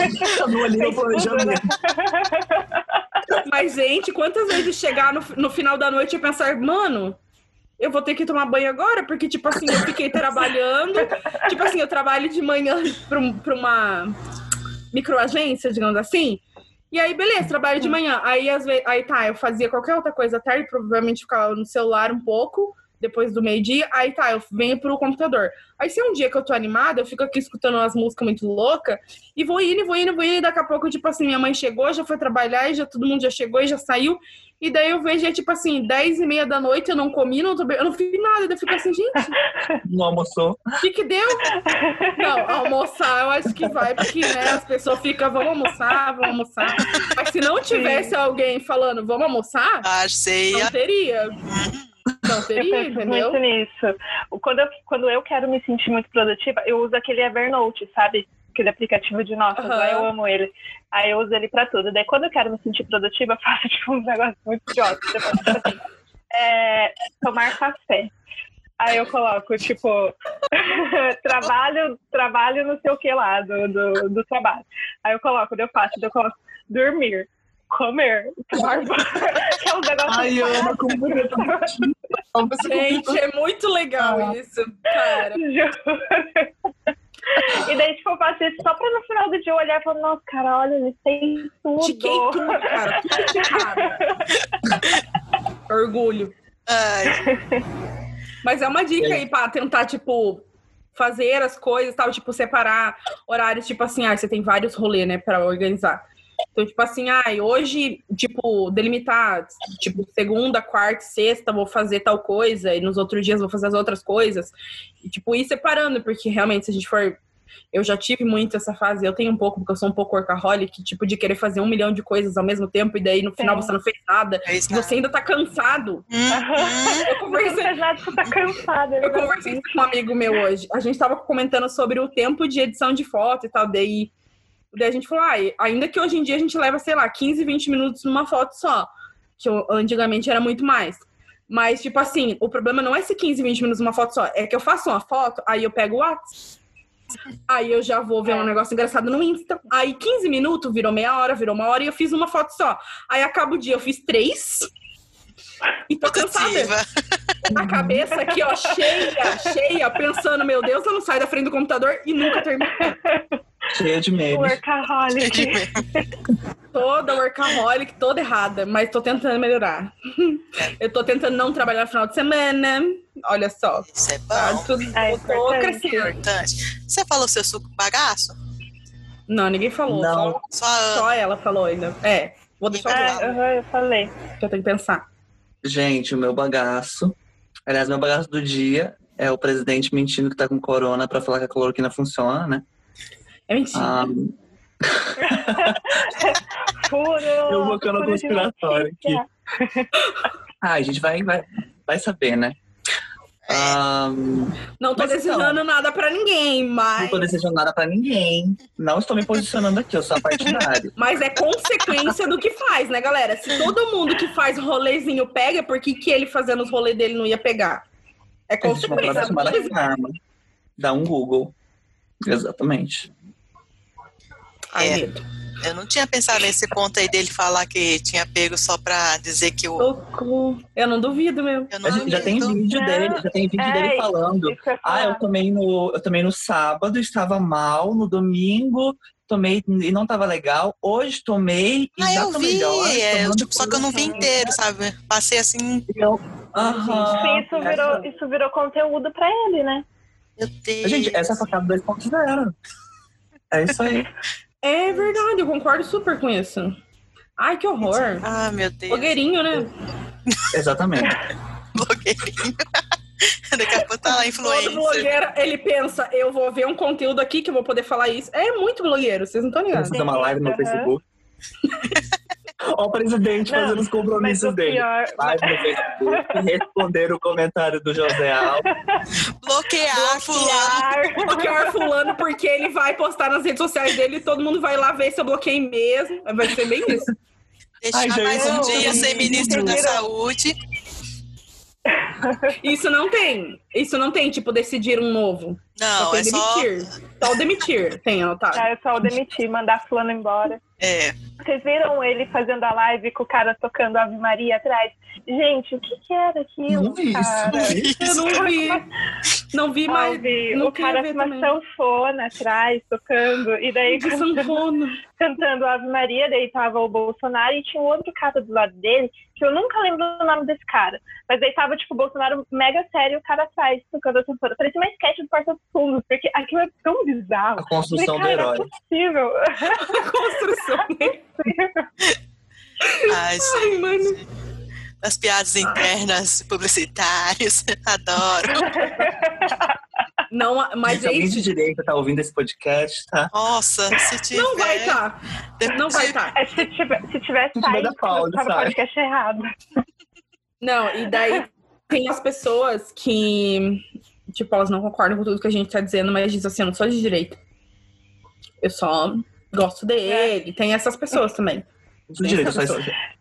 Mas, gente, quantas vezes chegar no, no final da noite e pensar, mano, eu vou ter que tomar banho agora, porque, tipo assim, eu fiquei trabalhando. tipo assim, eu trabalho de manhã para uma microagência, digamos assim. E aí, beleza, trabalho de manhã. Aí, às vezes, aí tá, eu fazia qualquer outra coisa à tarde, provavelmente ficava no celular um pouco, depois do meio-dia. Aí tá, eu venho pro computador. Aí, se é um dia que eu tô animada, eu fico aqui escutando umas músicas muito loucas, e vou indo, vou indo, vou indo, e daqui a pouco, tipo assim, minha mãe chegou, já foi trabalhar, e já todo mundo já chegou e já saiu. E daí eu vejo, é tipo assim, 10 e meia da noite, eu não comi, não tô, eu não fiz nada. Daí eu fico assim, gente. Não almoçou? O que que deu? Não, almoçar eu acho que vai, porque né, as pessoas ficam, vamos almoçar, vamos almoçar. Mas se não tivesse Sim. alguém falando, vamos almoçar, ah, sei. não teria. Não teria, eu entendeu? muito nisso. Quando eu, quando eu quero me sentir muito produtiva, eu uso aquele Evernote, sabe? Aquele aplicativo de notas, uhum. eu amo ele. Aí eu uso ele pra tudo. Daí quando eu quero me sentir produtiva, eu faço tipo um negócio muito idiota. Tipo assim, é, tomar café. Aí eu coloco, tipo, trabalho, trabalho no seu que lá, do, do, do, trabalho. Aí eu coloco, eu faço, eu coloco dormir, comer, tomar banho. que é um negócio Ai, Ana, como bonito. Gente, é muito legal ah. isso, cara. E daí, tipo, eu faço isso só pra no final do dia eu olhar e falar, nossa, cara, olha, eles têm tudo. Tiquei tudo, cara. Tudo Orgulho. Ai. Mas é uma dica aí pra tentar, tipo, fazer as coisas, tal, tipo, separar horários, tipo assim, ah, você tem vários rolês, né, pra organizar. Então, tipo assim, ah, hoje, tipo, delimitar, tipo, segunda, quarta, sexta vou fazer tal coisa, e nos outros dias vou fazer as outras coisas. E, tipo, ir separando, porque realmente, se a gente for Eu já tive muito essa fase, eu tenho um pouco, porque eu sou um pouco workaholic, tipo, de querer fazer um milhão de coisas ao mesmo tempo, e daí no final Sim. você não fez nada. Fez e Você ainda tá cansado. Uhum. Eu conversei, você tá cansada. eu conversei com um amigo meu hoje. A gente tava comentando sobre o tempo de edição de foto e tal. Daí, daí a gente falou, ah, ainda que hoje em dia a gente leva, sei lá, 15, 20 minutos numa foto só. Que antigamente era muito mais. Mas, tipo assim, o problema não é se 15, 20 minutos numa foto só. É que eu faço uma foto, aí eu pego o WhatsApp. Aí eu já vou ver um É. negócio engraçado no Insta. Aí 15 minutos, virou meia hora, virou uma hora e eu fiz uma foto só. Aí acaba o dia, eu fiz três. E tô cansada. A cabeça aqui, ó, cheia, cheia, pensando, meu Deus, eu não saio da frente do computador e nunca termino. Cheia de memes. Workaholic. Toda workaholic, toda errada, mas tô tentando melhorar. Eu tô tentando não trabalhar no final de semana. Olha só. Isso é Tá, bom. tudo, É eu tô importante. Importante. Você falou seu suco bagaço? Não, ninguém falou. Não. Só, Só só ela falou ainda. É, vou deixar É, o lado, aham, eu falei. eu tenho que pensar. Gente, o meu bagaço. Aliás, meu bagaço do dia é o presidente mentindo que tá com corona pra falar que a cloroquina funciona, né? É mentira. Ah, Puro. eu vou de conspiratório aqui. ah, a gente vai, vai, vai saber, né? Ah, não tô mas desejando nada pra ninguém, não mas. tô desejando nada pra ninguém. Não estou me posicionando aqui, eu sou a partidário. Mas é consequência do que faz, né, galera? Se todo mundo que faz rolezinho pega, por que, que ele fazendo os rolês dele não ia pegar? É consequência. karma. Dá um Google. Exatamente. Ai, É. medo. Eu não tinha pensado nesse ponto aí dele falar que tinha pego só pra dizer que o. Socorro. Eu não duvido, meu. Eu não já tem duvido. vídeo Não, dele, já tem vídeo é, dele falando. Isso eu Ah, eu tomei no, eu tomei no sábado, estava mal, no domingo tomei e não estava legal. Hoje tomei e Ah, já eu tô vi, melhor. é, tipo, só que eu não vi inteiro, sabe? Passei assim, Aham. Sim, isso virou, isso virou conteúdo pra ele, né? meu Deus. Gente, essa é a facada 2.0. É isso aí. É verdade, eu concordo super com isso. Ai, que horror. Ah, meu Deus. Blogueirinho, né? Exatamente. Blogueirinho. Daqui a pouco tá lá Todo influencer. blogueiro, ele pensa, eu vou ver um conteúdo aqui que eu vou poder falar isso. É muito blogueiro, vocês não estão ligados. fazer uma live no. Facebook. Ó, o presidente Não, fazendo os Mas compromissos o dele. pior. No Facebook, responder o comentário do José Alves. Bloquear, fulano. Bloquear. Bloquear fulano porque ele vai postar nas redes sociais dele e todo mundo vai lá ver se eu bloqueei mesmo. Vai ser bem isso. Deixar Ai, gente, mais um eu- dia ser ministro da saúde. Isso não tem. Isso não tem, tipo, decidir um novo. Não, só é tem só. demitir. Só o demitir. Tem anotado. Ah, é só o demitir, mandar fulano embora. É. Vocês viram ele fazendo a live com o cara tocando Ave Maria atrás? Gente, o que que era aquilo, Não vi isso. cara? Não vi. Eu não vi. Não vi, mas. Sabe, não o cara com uma também. sanfona atrás, tocando, e daí cantando, sanfona. cantando Ave Maria, daí tava o Bolsonaro e tinha um outro cara do lado dele, que eu nunca lembro o nome desse cara. Mas daí tava, tipo, o Bolsonaro mega sério, o cara atrás, tocando a sanfona. Parecia uma sketch do Porta dos Fundos, porque aquilo é tão bizarro. A construção do Falei, cara, herói. não é possível. Construção. Ai, Ai, gente. mano. As piadas internas publicitárias. Adoro. Não, mas Se alguém de gente. direita tá ouvindo esse podcast, tá? Nossa, se tiver. Não vai estar. Não vai estar. É, se, tiver, se tivesse Se tiver saído, da Paula, sai. podcast errado. Não, e daí tem as pessoas que, tipo, elas não concordam com tudo que a gente tá dizendo, mas dizem assim, eu não sou de direita. Eu só gosto dele. Tem essas pessoas também. De direita, eu só,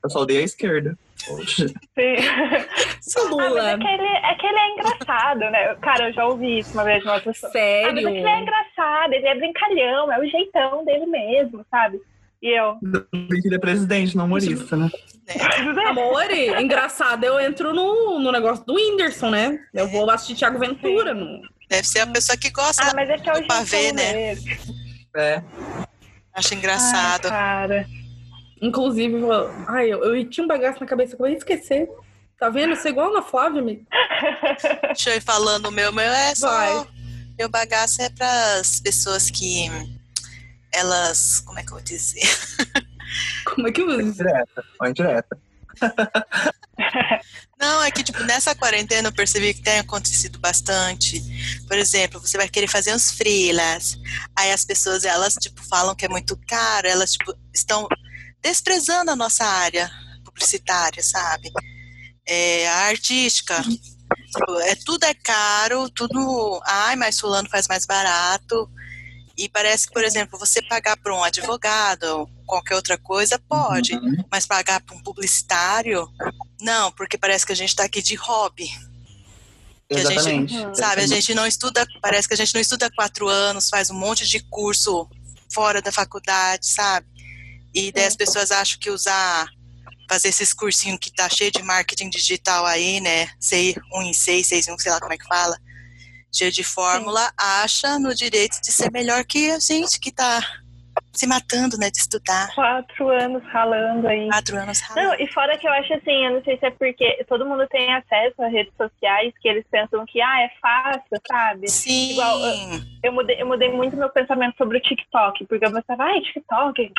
eu só odeio a esquerda. Sim. Sou Ah, mas Lula. é que, ele, é que ele é engraçado, né? Cara, eu já ouvi isso uma vez de uma pessoa. Ah, mas é Sério? que ele é engraçado, ele é brincalhão, é o jeitão dele mesmo, sabe? E eu. Ele é presidente, não humorista, né? Amor, engraçado, eu entro no, no negócio do Whindersson, né? Eu vou assistir Thiago Ventura. No... Deve ser a pessoa que gosta Ah, mas é que é o do pavê, jeitão né? dele. É. Acho Ai, engraçado. cara. Inclusive, eu- ai, eu, eu tinha um bagaço na cabeça que eu ia esquecer. Tá vendo? Isso é igual na Flávia, amigo. Deixa eu ir falando o meu. Meu é só. Vai. Meu bagaço é para as pessoas que. Elas. Como é que eu vou dizer? Como é que eu uso? Indireta. Ó, indireta. Não, é que, tipo, nessa quarentena eu percebi que tem acontecido bastante. Por exemplo, você vai querer fazer uns freelas. Aí as pessoas, elas, tipo, falam que é muito caro. Elas, tipo, estão desprezando a nossa área publicitária, sabe? É, a artística. Tipo, é, tudo é caro, tudo... Ai, mas fulano faz mais barato. E parece que, por exemplo, você pagar para um advogado ou qualquer outra coisa, pode. Uhum. Mas pagar para um publicitário, não, porque parece que a gente está aqui de hobby. Que a gente- Exatamente. Sabe, a gente não estuda, parece que a gente não estuda quatro anos, faz um monte de curso fora da faculdade, sabe? E daí as pessoas acham que usar, fazer esses cursinhos que tá cheio de marketing digital aí, né? Sei um em seis, seis em um, sei lá como é que fala. Cheio de fórmula, acha no direito de ser melhor que a gente que tá se matando, né, de estudar. Quatro anos ralando aí. Quatro anos Não, ralando. e fora que eu acho assim, eu não sei se é porque todo mundo tem acesso a redes sociais que eles pensam que, ah, é fácil, sabe? Sim. igual, Eu mudei, eu mudei muito meu pensamento sobre o TikTok, porque eu pensava, ai, TikTok,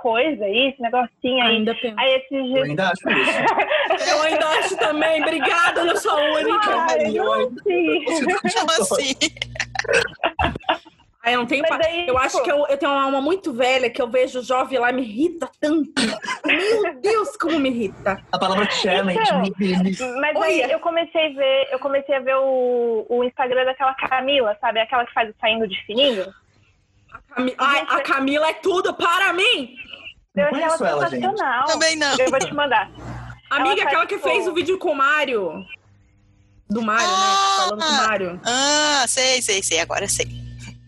coisa aí, esse negocinho aí. Ainda penso. Aí esses Eu dias. ainda acho isso. Eu ainda acho também. Obrigada, não sou a única. Ai, não assim. Assim? Aí eu não tenho. Pa- daí, Eu acho que eu, eu tenho uma alma muito velha que eu vejo jovem lá me irrita tanto. Meu Deus, como me irrita. A palavra challenge Então, me, Mas aí Olha. eu comecei a ver, eu comecei a ver o, o Instagram daquela Camila, sabe? Aquela que faz o saindo de fininho. A, Cami- Ai, a Camila é tudo para mim. Eu achei ela ela, gente. sensacional. Também não. Eu vou te mandar. Amiga, aquela que fez o vídeo com o Mário. Do Mário, Ah! né? Falando com o Mário. Ah, sei, sei, sei, agora sei.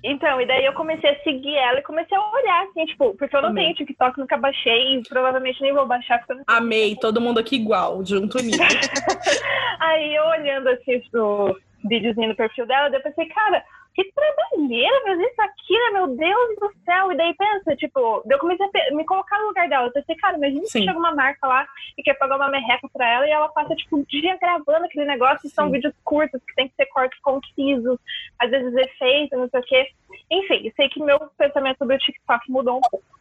Então, e daí eu comecei a seguir ela e comecei a olhar, assim, tipo, porque eu não Amei. tenho TikTok, nunca baixei e provavelmente nem vou baixar, porque eu não Amei, todo mundo aqui igual, junto unido. Aí eu olhando assim o videozinho no perfil dela, daí eu pensei, cara, que trabalheira fazer isso aqui, né? Meu Deus do céu. E daí pensa, tipo, eu comecei a me colocar no lugar dela. Eu pensei, cara, imagina Sim. chega uma marca lá e quer pagar uma merreca pra ela e ela passa, tipo, um dia gravando aquele negócio e são Sim. vídeos curtos, que tem que ser cortes concisos, às vezes efeitos, não sei o quê. Enfim, sei que meu pensamento sobre o TikTok mudou um pouco.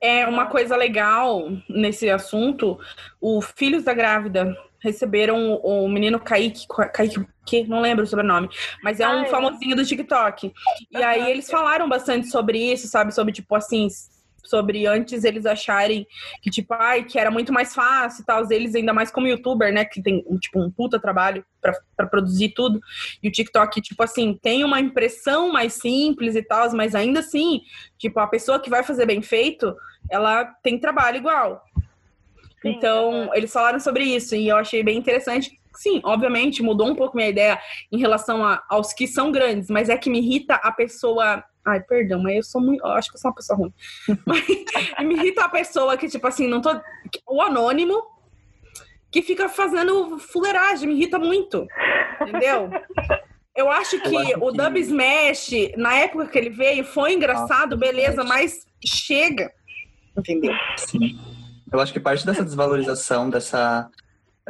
É uma coisa legal nesse assunto. O Filhos da Grávida receberam o, o menino Kaique, Kaique, que não lembro o sobrenome, mas é um famosinho do TikTok. E aí eles falaram bastante sobre isso, sabe? Sobre, tipo, assim, sobre antes eles acharem que, tipo, ai, que era muito mais fácil e tal. Eles, ainda mais como youtuber, né? Que tem, um, tipo, um puta trabalho pra produzir tudo. E o TikTok, tipo assim, tem uma impressão mais simples e tal, mas ainda assim, tipo, a pessoa que vai fazer bem feito, ela tem trabalho igual. Sim, então, aham. eles falaram sobre isso e eu achei bem interessante. Sim, obviamente, mudou um pouco minha ideia em relação a- aos que são grandes, mas é que me irrita a pessoa. Ai, perdão, mas eu sou muito. Eu acho que eu sou uma pessoa ruim. Mas me irrita a pessoa que, tipo assim, não tô. O anônimo que fica fazendo fuleiragem, me irrita muito. Entendeu? Eu acho que acho o que- Dub Smash, na época que ele veio, foi engraçado, beleza, mas chega. Entendeu? Sim. Eu acho que parte dessa desvalorização, dessa,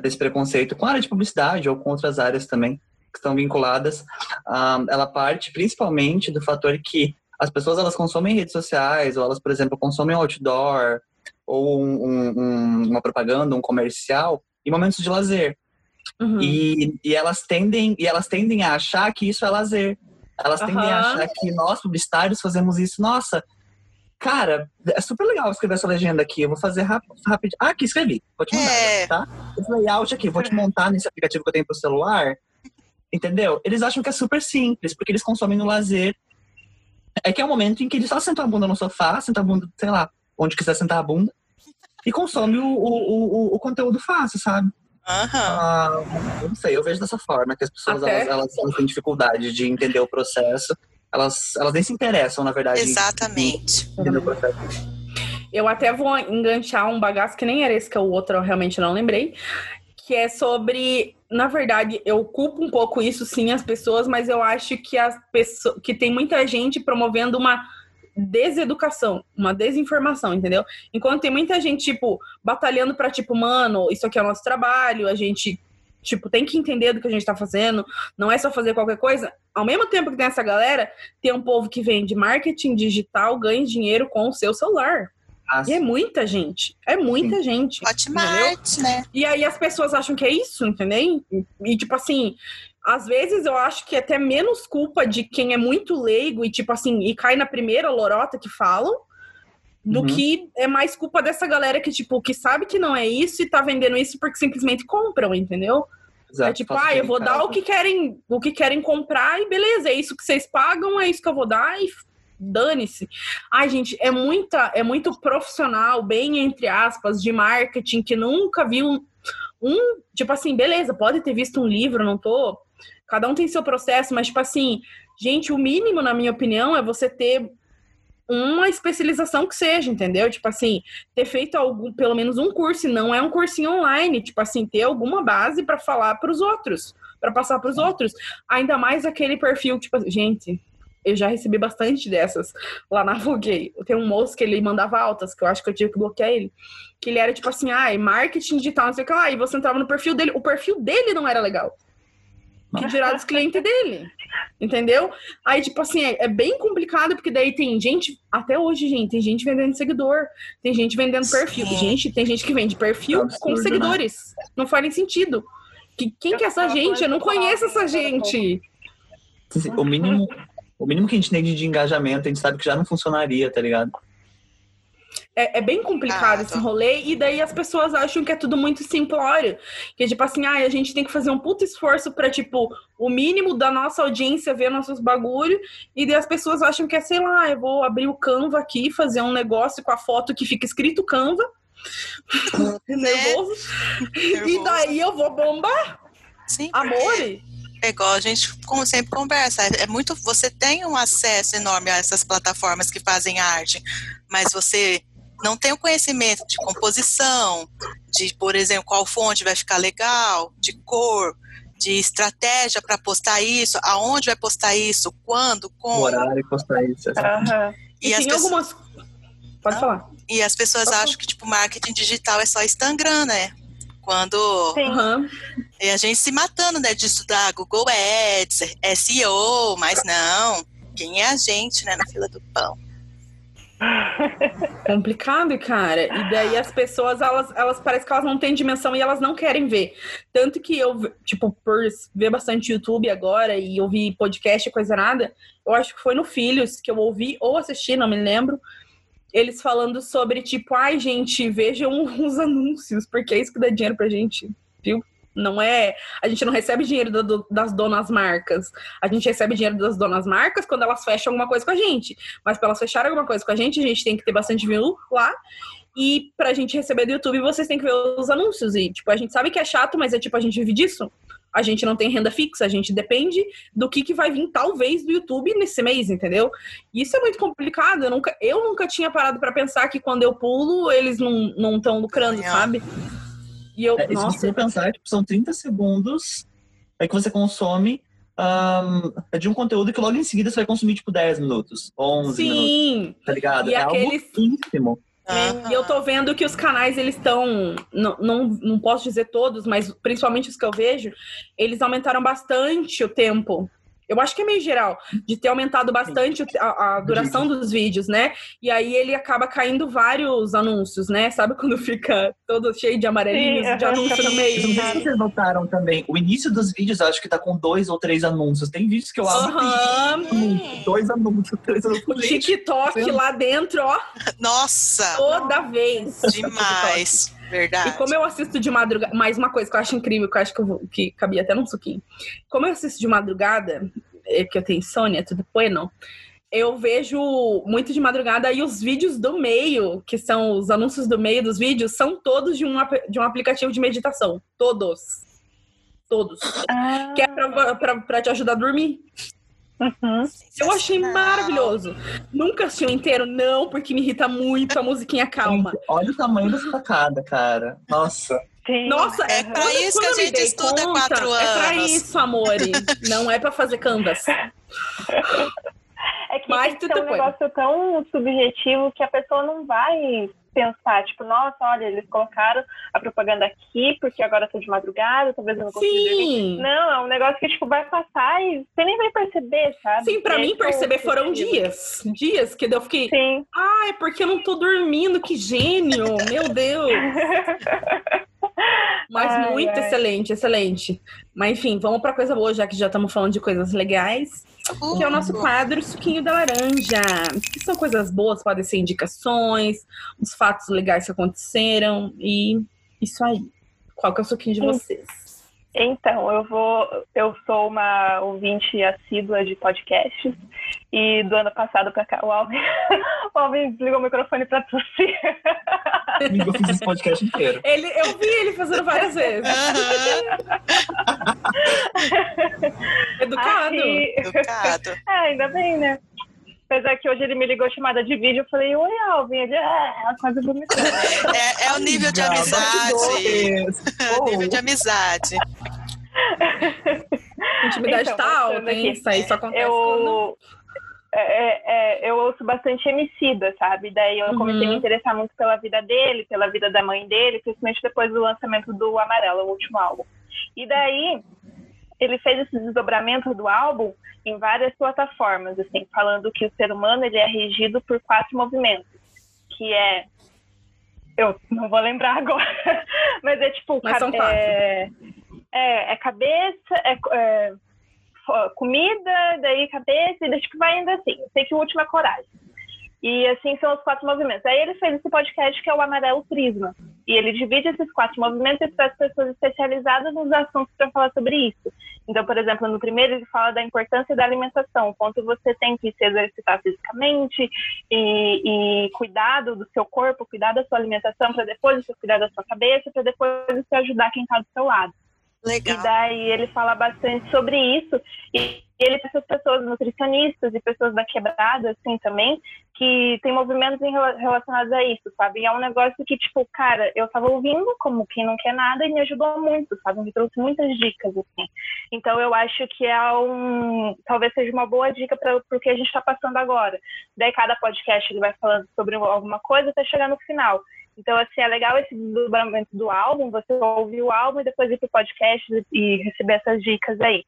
desse preconceito com a área de publicidade ou com outras áreas também que estão vinculadas, ela parte principalmente do fator que as pessoas elas consomem redes sociais ou elas, por exemplo, consomem outdoor ou um- um- um- uma propaganda, um comercial em momentos de lazer. Uhum. E, e elas tendem e elas tendem a achar que isso é lazer. Elas tendem a Aham. achar que nós publicitários fazemos isso. Nossa, cara, é super legal escrever essa legenda aqui. Eu vou fazer rápido. Rápido. Ah, aqui escrevi. Vou te mandar, É. tá? Esse layout aqui, vou te montar nesse aplicativo que eu tenho pro celular. Entendeu? Eles acham que é super simples, porque eles consomem no lazer. É que é o momento em que eles só sentam a bunda no sofá, sentam a bunda, sei lá, onde quiser sentar a bunda, e consome o, o, o, o conteúdo fácil, sabe? Ah, eu não sei, eu vejo dessa forma, que as pessoas Até- elas, elas têm dificuldade de entender o processo. Elas, elas nem se interessam, na verdade, Exatamente. entender o processo. Eu até vou enganchar um bagaço que nem era esse que é o outro, eu realmente não lembrei. Que é sobre. Na verdade, eu culpo um pouco isso, sim, as pessoas, mas eu acho que as pessoas. que tem muita gente promovendo uma deseducação, uma desinformação, entendeu? Enquanto tem muita gente, tipo, batalhando pra, tipo, mano, isso aqui é o nosso trabalho, a gente, tipo, tem que entender do que a gente tá fazendo, não é só fazer qualquer coisa. Ao mesmo tempo que tem essa galera, tem um povo que vende marketing digital, ganha dinheiro com o seu celular. E é muita gente. É muita Sim. gente. Hotmart, né? E aí as pessoas acham que é isso, entendeu? E, tipo assim, às vezes eu acho que é até menos culpa de quem é muito leigo e, tipo assim, e cai na primeira lorota que falam, do uhum. que é mais culpa dessa galera que, tipo, que sabe que não é isso e tá vendendo isso porque simplesmente compram, entendeu? Exato, é tipo, ah, eu vou dar o que querem, o que querem comprar e beleza, é isso que vocês pagam, é isso que eu vou dar e dane-se. Ai, gente, é muita, é muito profissional, bem entre aspas, de marketing que nunca viu um, tipo assim, beleza, pode ter visto um livro, não tô. Cada um tem seu processo, mas tipo assim, gente, o mínimo, na minha opinião, é você ter uma especialização que seja, entendeu? Tipo assim, ter feito algum, pelo menos um curso, e não é um cursinho online, tipo assim, ter alguma base para falar para os outros, para passar para os outros. Ainda mais aquele perfil, tipo, gente, eu já recebi bastante dessas lá na Voguei. Tem um moço que ele mandava altas, que eu acho que eu tive que bloquear ele. Que ele era tipo assim, ah, marketing digital, não sei o que lá. E você entrava no perfil dele, o perfil dele não era legal. Que dirá dos clientes dele. Entendeu? Aí, tipo assim, é, é, bem complicado, porque daí tem gente, até hoje, gente, tem gente vendendo seguidor, tem gente vendendo perfil. Gente, tem gente que vende perfil é absurdo, com né? seguidores. Né? Não faz nem sentido. Que, quem que é essa gente? Eu não conheço essa gente. O mínimo, o mínimo que a gente tem de engajamento, a gente sabe que já não funcionaria, tá ligado? É, é, bem complicado ah, esse rolê, e daí as pessoas acham que é tudo muito simplório. Que tipo assim, ah, a gente tem que fazer um puto esforço pra, tipo, o mínimo da nossa audiência ver nossos bagulho, e daí as pessoas acham que é, sei lá, eu vou abrir o Canva aqui, fazer um negócio com a foto que fica escrito Canva. Nervoso. Nervoso. E daí eu vou bombar. Sim, Amor. É igual a gente como sempre conversa, é muito, você tem um acesso enorme a essas plataformas que fazem arte, mas você não tem o conhecimento de composição, de, por exemplo, qual fonte vai ficar legal, de cor, de estratégia para postar isso, aonde vai postar isso, quando, como. O horário postar isso. Uhum. E, e as pessoas... algumas. Pode ah, falar. E as pessoas Pode acham que, tipo, marketing digital é só Instagram, né? Quando. Uhum. E a gente se matando, né, de estudar Google Ads, SEO, mas não. Quem é a gente, né, na fila do pão? Complicado, cara. E daí as pessoas, elas, elas parece que elas não têm dimensão e elas não querem ver. Tanto que eu, tipo, por ver bastante YouTube agora e ouvir podcast e coisa nada, eu acho que foi no Filhos que eu ouvi ou assisti, não me lembro, eles falando sobre, tipo, ai, gente, vejam os anúncios, porque é isso que dá dinheiro pra gente, viu? Não é. A gente não recebe dinheiro do, das donas marcas. A gente recebe dinheiro das donas marcas quando elas fecham alguma coisa com a gente. Mas para elas fecharem alguma coisa com a gente, a gente tem que ter bastante view lá. E pra gente receber do YouTube, vocês têm que ver os anúncios. E, tipo, a gente sabe que é chato, mas é tipo, a gente vive disso. A gente não tem renda fixa, a gente depende do que, que vai vir, talvez, do YouTube nesse mês, entendeu? E isso é muito complicado. Eu nunca, eu nunca tinha parado para pensar que quando eu pulo, eles não estão lucrando, sabe? E eu, é, nossa. Se você pensar, tipo, são 30 segundos é que você consome um, é de um conteúdo que logo em seguida você vai consumir, tipo, 10 minutos, 11 Sim. minutos. Tá ligado? E é aqueles... algo ínfimo. É, e eu tô vendo que os canais, eles estão, não, não, não posso dizer todos, mas principalmente os que eu vejo, eles aumentaram bastante o tempo eu acho que é meio geral, de ter aumentado bastante a, a, duração dos vídeos, né? E aí ele acaba caindo vários anúncios, né? Sabe quando fica todo cheio de amarelinhos, Sim, de anúncio no meio? Não sei se vocês notaram também. O início dos vídeos, acho que tá com dois ou três anúncios. Tem vídeos que eu abro uhum. dois anúncios, três anúncios. O TikTok lá dentro, ó. Nossa! Toda vez. Demais. Verdade. E como eu assisto de madrugada, mais uma coisa que eu acho incrível, que eu acho que, eu vou, que cabia até num suquinho. Como eu assisto de madrugada, é que eu tenho insônia, tudo bueno, eu vejo muito de madrugada e os vídeos do meio, que são os anúncios do meio dos vídeos, são todos de um, de um aplicativo de meditação. Todos. Todos. Ah. Que é pra, pra, pra te ajudar a dormir. Uhum. Eu achei maravilhoso. Nunca assisti o inteiro, não, porque me irrita muito a musiquinha calma. Olha o tamanho da sacada, cara. Nossa. Sim. Nossa, é, é pra quando, isso quando que a gente estuda conta, quatro anos. É pra isso, amore. não é pra fazer canvas. É que Mas tem um negócio tão subjetivo que a pessoa não vai pensar, tipo, nossa, olha, eles colocaram a propaganda aqui porque agora eu tô de madrugada, talvez eu não consiga dormir. Não, é um negócio que, tipo, vai passar e você nem vai perceber, sabe? Sim, pra mim perceber foram dias. Dias que eu fiquei, Sim. ah, é porque eu não tô dormindo, que gênio, meu Deus. Mas ai, muito ai. excelente, excelente. Mas enfim, vamos para coisa boa, já que já estamos falando de coisas legais. Que é o nosso quadro Suquinho da Laranja. Que são coisas boas, podem ser indicações, os fatos legais que aconteceram e isso aí. Qual que é o suquinho de vocês? Então, eu vou. Eu sou uma ouvinte assídua de podcasts e do ano passado para cá, o Alvin, o Alvin desligou o microfone para tossir. Eu fiz esse podcast inteiro. Ele, eu vi ele fazendo várias vezes. Educado. Aí... Educado. É, ainda bem, né? Apesar que hoje ele me ligou chamada de vídeo, eu falei, oi, Alvin. Ele, é, quase vomitou. É, é o nível de amizade. É o nível de amizade. Intimidade então, tá alta, hein? Isso aí só acontece eu... quando... É, é, é, eu ouço bastante Emicida, sabe? Daí eu comecei uhum. a me interessar muito pela vida dele, pela vida da mãe dele, principalmente depois do lançamento do Amarelo, o último álbum. E daí ele fez esse desdobramento do álbum em várias plataformas, assim, falando que o ser humano ele é regido por quatro movimentos, que é eu não vou lembrar agora, mas é tipo mas são quatro. É, é, é cabeça, é, é, comida, daí cabeça, e daí tipo vai indo assim. Eu sei que o último é coragem. E assim são os quatro movimentos. Aí ele fez esse podcast que é o Amarelo Prisma. E ele divide esses quatro movimentos e traz pessoas especializadas nos assuntos para falar sobre isso. Então, por exemplo, no primeiro ele fala da importância da alimentação, o quanto você tem que se exercitar fisicamente e, e cuidado do seu corpo, cuidar da sua alimentação para depois você cuidar da sua cabeça, para depois você ajudar quem está do seu lado. Legal. E daí ele fala bastante sobre isso. E ele tem essas pessoas nutricionistas e pessoas da quebrada, assim, também, que tem movimentos relacionados a isso, sabe? E é um negócio que, tipo, cara, eu tava ouvindo como quem não quer nada e me ajudou muito, sabe? Me trouxe muitas dicas, assim. Então eu acho que é um. Talvez seja uma boa dica para o que a gente tá passando agora. Daí cada podcast ele vai falando sobre alguma coisa até chegar no final. Então, assim, é legal esse desdobramento do álbum, você ouvir o álbum e depois ir pro podcast e receber essas dicas aí.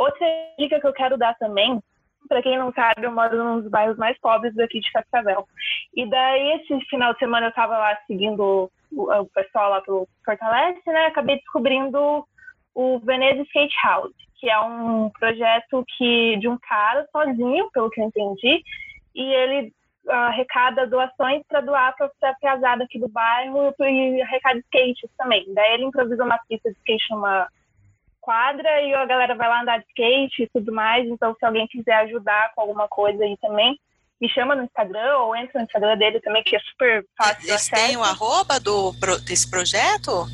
Outra dica que eu quero dar também, para quem não sabe, eu moro num dos bairros mais pobres daqui de Cascavel. E daí, esse final de semana, eu estava lá seguindo o, pessoal lá pro Fortalece, né? Acabei descobrindo o Veneza Skate House, que é um projeto que de um cara sozinho, pelo que eu entendi, e ele arrecada doações para doar para a piazada aqui do bairro e arrecada skates também. Daí ele improvisou uma pista de skate numa quadra e a galera vai lá andar de skate e tudo mais. Então, se alguém quiser ajudar com alguma coisa aí também, me chama no Instagram ou entra no Instagram dele também, que é super fácil. Eles têm o arroba do, desse projeto?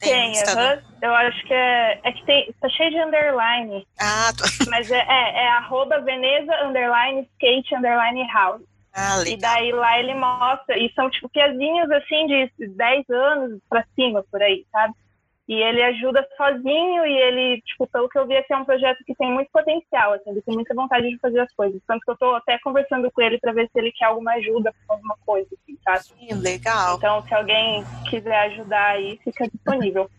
Tem, tem uhum. eu acho que é, é que tem, tá cheio de underline. Ah, tô... Mas é, é, é arroba Veneza underline skate underline house. Ah, e daí lá ele mostra, e são tipo piazinhos assim de 10 anos pra cima, por aí, sabe? E ele ajuda sozinho e ele, tipo, pelo que eu vi, assim, é um projeto que tem muito potencial, assim, ele tem muita vontade de fazer as coisas. Tanto que eu tô até conversando com ele para ver se ele quer alguma ajuda com alguma coisa, assim, sabe? Sim, legal. Então, se alguém quiser ajudar aí, fica disponível.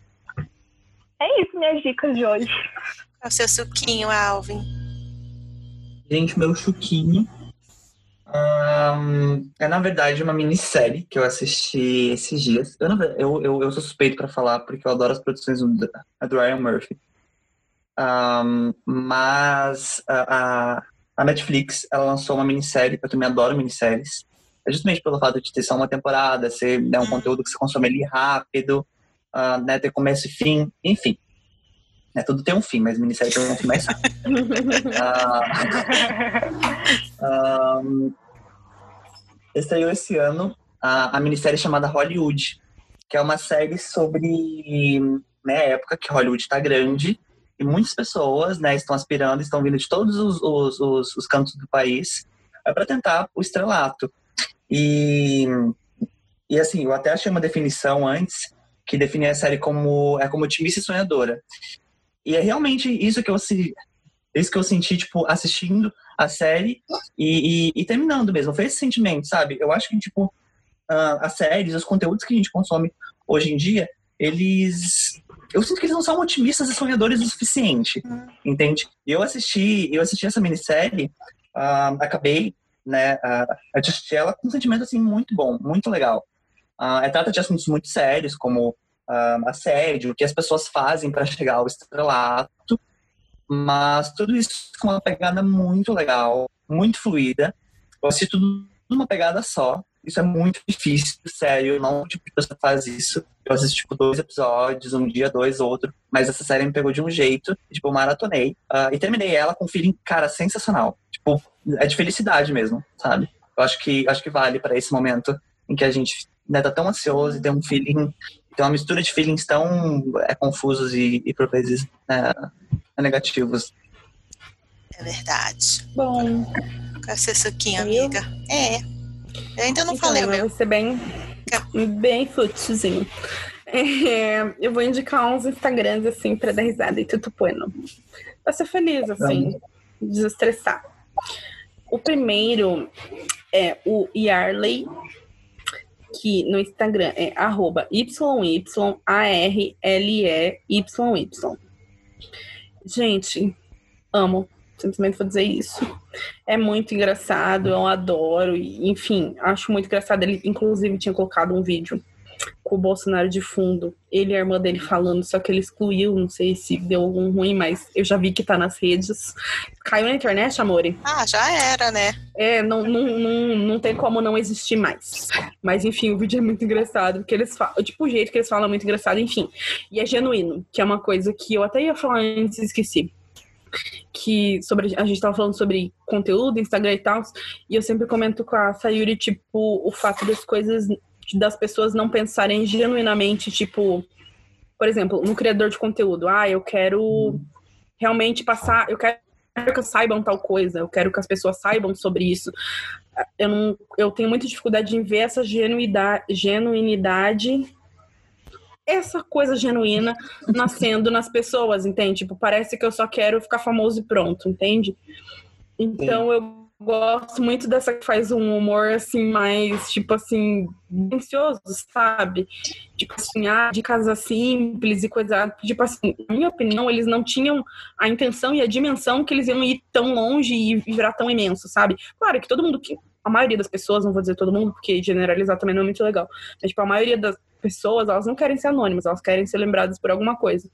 é isso, minhas dicas de hoje. É o seu suquinho, Alvin. Gente, meu suquinho um, é, na verdade, uma minissérie que eu assisti esses dias. Eu, eu, eu, eu sou suspeito para falar porque eu adoro as produções do, do Ryan Murphy. Um, mas a, a, Netflix ela lançou uma minissérie, eu também adoro minisséries. É justamente pelo fato de ter só uma temporada, ser né, um conteúdo que você consome ali rápido, uh, né, ter começo e fim, enfim. Né, tudo tem um fim, mas minissérie tem um fim mais rápido. uh, um, estreou esse ano a, a minissérie chamada Hollywood, que é uma série sobre né, época que Hollywood está grande e muitas pessoas né, estão aspirando, estão vindo de todos os, os, os, os cantos do país é para tentar o estrelato. E, e assim, eu até achei uma definição antes que definia a série como é como otimista e sonhadora. E é realmente isso que eu isso que eu senti tipo assistindo a série e, e, e terminando mesmo. Foi esse sentimento, sabe? Eu acho que tipo uh, as séries, os conteúdos que a gente consome hoje em dia, eles eu sinto que eles não são otimistas e sonhadores o suficiente, entende? Eu assisti, eu assisti essa minissérie, uh, acabei, né, uh, assisti ela com um sentimento assim muito bom, muito legal. Uh, trata de assuntos muito sérios, como uh, assédio, o que as pessoas fazem para chegar ao estrelato, mas tudo isso com uma pegada muito legal, muito fluida. Eu assisti tudo numa pegada só. Isso é muito difícil, sério. Não tipo de pessoa faz isso. Eu assisti, tipo, dois episódios, um dia, dois, outro. Mas essa série me pegou de um jeito. Tipo, maratonei. Uh, e terminei ela com um feeling, cara, sensacional. Tipo, é de felicidade mesmo, sabe? Eu acho que, acho que vale para esse momento em que a gente né, tá tão ansioso e tem um feeling tem uma mistura de feelings tão é, confusos e, e por vezes né, negativos. É verdade. Bom. Quer ser suquinho, amiga? É. Eu ainda não então, falei, meu. Vai ser bem, bem futezinho. É, eu vou indicar uns Instagrams, assim, pra dar risada e tudo bueno. Pra ser feliz, assim, desestressar. O primeiro é o Yarley, que no Instagram é arroba YYARLEYY. Gente, amo. Simplesmente vou dizer isso. É muito engraçado, eu adoro. Enfim, acho muito engraçado. Ele, inclusive, tinha colocado um vídeo com o Bolsonaro de fundo, ele e a irmã dele falando, só que ele excluiu, não sei se deu algum ruim, mas eu já vi que tá nas redes. Caiu na internet, Amore? Ah, já era, né? É, não, não, não, não tem como não existir mais. Mas enfim, o vídeo é muito engraçado, porque eles falam, tipo, o jeito que eles falam é muito engraçado, enfim. E é genuíno, que é uma coisa que eu até ia falar antes e esqueci que sobre a gente tava falando sobre conteúdo, Instagram e tal, e eu sempre comento com a Sayuri, tipo, o fato das coisas das pessoas não pensarem genuinamente, tipo, por exemplo, no criador de conteúdo, ah, eu quero realmente passar, eu quero que saibam tal coisa, eu quero que as pessoas saibam sobre isso. Eu, não, eu tenho muita dificuldade em ver essa genuidade, genuinidade, essa coisa genuína nascendo nas pessoas, entende? Tipo, parece que eu só quero ficar famoso e pronto, entende? Então Sim. eu gosto muito dessa que faz um humor assim mais tipo assim ansioso, sabe? Tipo assim, ah, de casa simples e coisa, tipo assim, na minha opinião, eles não tinham a intenção e a dimensão que eles iam ir tão longe e virar tão imenso, sabe? Claro que todo mundo que a maioria das pessoas, não vou dizer todo mundo, porque generalizar também não é muito legal, mas tipo a maioria das pessoas, elas não querem ser anônimas, elas querem ser lembradas por alguma coisa.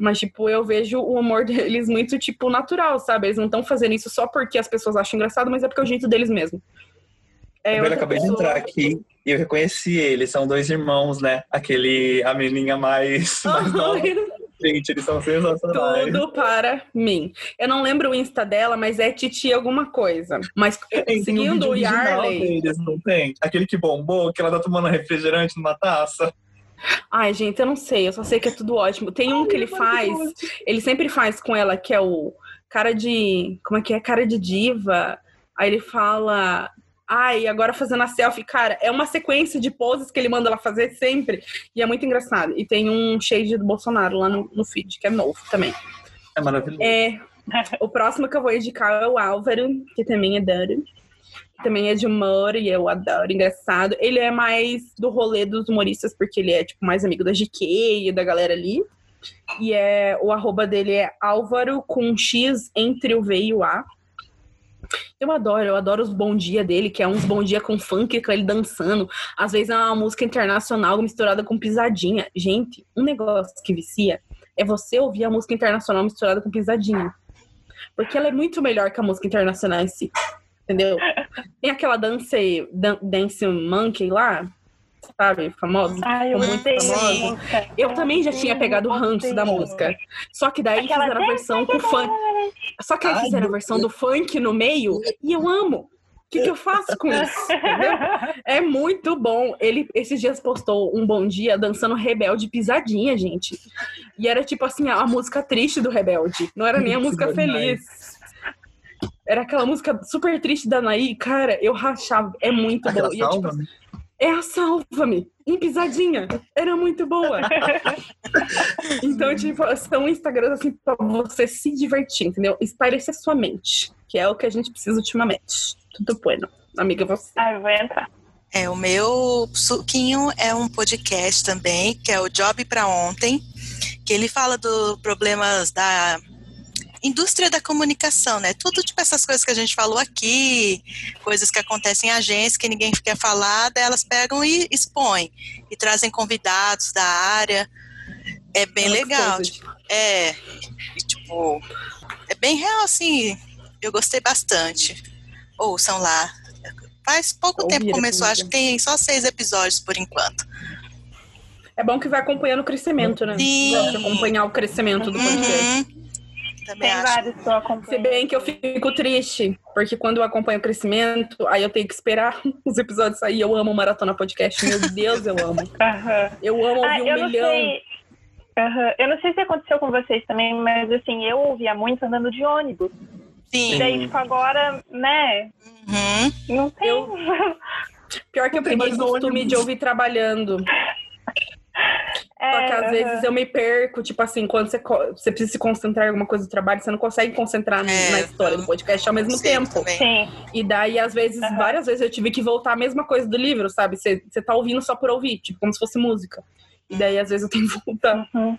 Mas, tipo, eu vejo o humor deles muito, tipo, natural, sabe? Eles não estão fazendo isso só porque as pessoas acham engraçado, mas é porque é o jeito deles mesmo. É, eu acabei pessoa... de entrar aqui e eu reconheci eles. São dois irmãos, né? Aquele, a menininha mais, mais nova. Gente, eles são sensacionais. Tudo para mim. Eu não lembro o Insta dela, mas é Titi alguma coisa. Mas tem, seguindo tem um o Yarley... Deles, não tem? Aquele que bombou, que ela tá tomando refrigerante numa taça. Ai, gente, eu não sei, eu só sei que é tudo ótimo. Tem um que ele faz, ele sempre faz com ela, que é o cara de. Como é que é? Cara de diva. Aí ele fala. Ai, agora fazendo a selfie, cara, é uma sequência de poses que ele manda ela fazer sempre. E é muito engraçado. E tem um shade do Bolsonaro lá no, no feed, que é novo também. É maravilhoso. É, o próximo que eu vou indicar é o Álvaro, que também é Duro também é de humor e eu adoro, engraçado. Ele é mais do rolê dos humoristas, porque ele é, tipo, mais amigo da GK e da galera ali. E é, o arroba dele é Álvaro com X entre o V e o A. Eu adoro, eu adoro os bom dia dele, que é uns bom dia com funk, com ele dançando. Às vezes é uma música internacional misturada com pisadinha. Gente, um negócio que vicia é você ouvir a música internacional misturada com pisadinha. Porque ela é muito melhor que a música internacional em si entendeu? Tem aquela dance, dance monkey lá, sabe? Famosa. Ai, eu muito famosa. Eu também já tinha pegado o ranço da música. Só que daí aquela fizeram a versão com funk. Só que aí fizeram a versão do funk no meio e eu amo. O que, que eu faço com isso? Entendeu? É muito bom. Ele esses dias postou um bom dia dançando Rebelde pisadinha, gente. E era tipo assim, a música triste do Rebelde. Não era nem a música feliz. Era aquela música super triste da Anaí. Cara, eu rachava. É muito Aquela boa. E, é, tipo, é a Salva-me, em pisadinha. Era muito boa. então, tipo, são Instagrams assim pra você se divertir, entendeu? Espairecer sua mente, que é o que a gente precisa ultimamente. Tudo bueno. Amiga, você. Ah, eu vou entrar. É, o meu suquinho é um podcast também, que é o Job para Ontem, que ele fala dos problemas da indústria da comunicação, né? Tudo tipo essas coisas que a gente falou aqui, coisas que acontecem em agências que ninguém quer falar, elas pegam e expõem e trazem convidados da área. É bem legal. Tipo, é, e, tipo, é bem real, assim. Eu gostei bastante. Ouçam lá. Faz pouco tempo que começou, acho que tem só seis episódios por enquanto. É bom que vai acompanhando o crescimento, né? Sim. acompanhar o crescimento do podcast. Uhum. Também Tem acho. vários que eu acompanho. Se bem que eu fico triste, porque quando eu acompanho o crescimento, aí eu tenho que esperar os episódios sair. Eu amo Maratona Podcast. Meu Deus, eu amo. Uhum. Eu amo ouvir ah, um milhão. Uhum. Eu não sei se aconteceu com vocês também, mas assim, eu ouvia muito andando de ônibus. Sim. E daí, tipo, agora, né? Uhum. Não tem. Eu... Pior que eu peguei costume de ouvir trabalhando. É, Só que às vezes eu me perco, tipo assim, quando você, você precisa se concentrar em alguma coisa do trabalho, você não consegue concentrar é, na história do podcast ao mesmo tempo. Também. Sim. E daí, às vezes, uhum. várias vezes eu tive que voltar a mesma coisa do livro, sabe? Você, você tá ouvindo só por ouvir, tipo, como se fosse música. E daí, às vezes, eu tenho que voltar. Uhum.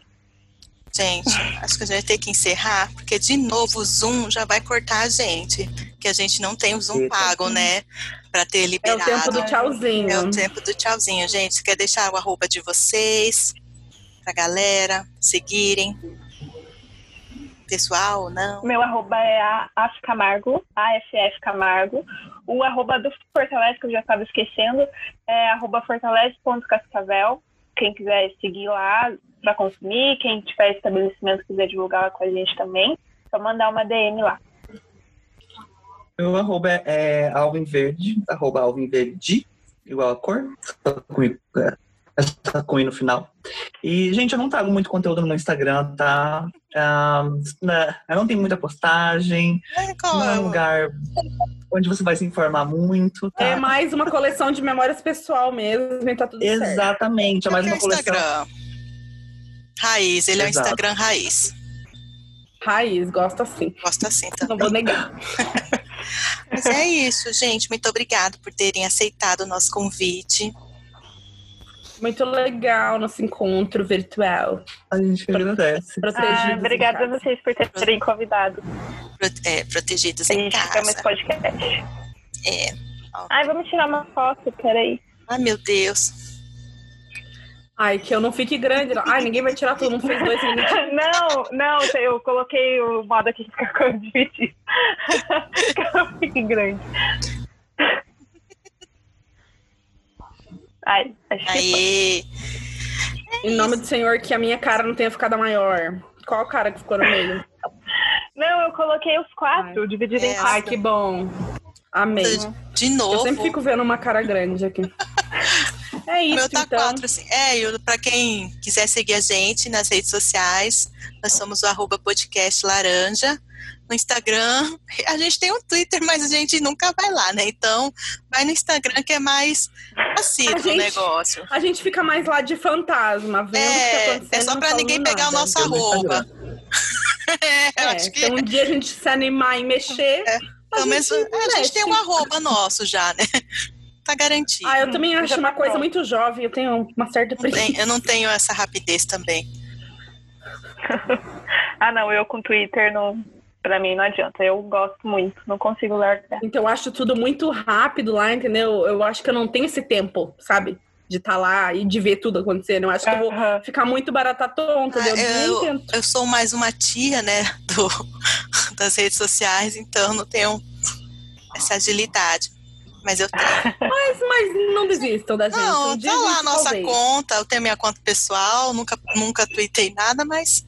Gente, acho que a gente vai ter que encerrar, porque de novo o Zoom já vai cortar a gente. Que a gente não tem o Zoom pago, né? Pra ter liberado. É o tempo do tchauzinho. É o tempo do tchauzinho, gente. Quer deixar o arroba de vocês? Pra galera seguirem? Pessoal, não? Meu arroba é a AF Camargo, AFF Camargo. O arroba do Fortalece, que eu já estava esquecendo, é arroba fortalece.cascavel. Quem quiser seguir lá para consumir, quem tiver estabelecimento quiser divulgar lá com a gente também, só mandar uma DM lá. Meu arroba é Alvin Verde, arroba Alvin Verde, igual a cor, comigo, é, essa com no final. E, gente, eu não trago muito conteúdo no meu Instagram, tá? Uh, eu não tenho muita postagem. Não é um lugar onde você vai se informar muito. Tá? É mais uma coleção de memórias pessoal mesmo e tá tudo Exatamente, certo. é mais uma coleção. Instagram. Raiz, ele Exato. é o Instagram raiz. Raiz, gosta assim. Gosta assim também. Não vou negar. Mas é isso, gente. Muito obrigado por terem aceitado o nosso convite. Muito legal nosso encontro virtual. A gente agradece. Ah, obrigada a vocês por terem convidado. É, protegidos em casa. Ficamos esse podcast. É. Ai, vamos tirar uma foto, peraí. Ai, meu Deus. Ai, que eu não fique grande. Ai, ninguém vai tirar tudo, não fez dois. Ninguém... não, não, eu coloquei o modo aqui que fica dividido. que eu não fique grande. Ai, acho Aê. Que em nome do Senhor, que a minha cara não tenha ficado maior. Qual cara que ficou no meio? Não, eu coloquei os quatro, dividido em quatro. Ai, que bom. Amei. De novo. Eu sempre fico vendo uma cara grande aqui. É isso, o meu tá então. quatro, assim. É, para quem quiser seguir a gente nas redes sociais, nós somos o arroba podcast laranja no Instagram. A gente tem um Twitter, mas a gente nunca vai lá, né? Então, vai no Instagram que é mais passivo o negócio. A gente fica mais lá de fantasma, vendo é, o que tá É só para ninguém nada. pegar o nosso arroba. é, acho que... Então, um dia a gente se animar e mexer. É. A, gente, é, a gente tem um arroba nosso já, né? Tá garantido. Ah, eu também acho uma coisa muito jovem, eu tenho uma certa preguiça. Eu não tenho essa rapidez também. ah, não, eu com Twitter não, Pra mim não adianta, eu gosto muito, não consigo largar. Então eu acho tudo muito rápido lá, entendeu? Eu acho que eu não tenho esse tempo, sabe? De estar tá lá e de ver tudo acontecendo. Eu acho que eu vou ficar muito barata tonta. Ah, eu, eu, eu, sou mais uma tia, né, do, das redes sociais, então não tenho essa agilidade. Mas eu tenho. Mas, mas não desistam da gente. Não, um tá lá a nossa talvez. conta, eu tenho minha conta pessoal, nunca, nunca tuitei nada, mas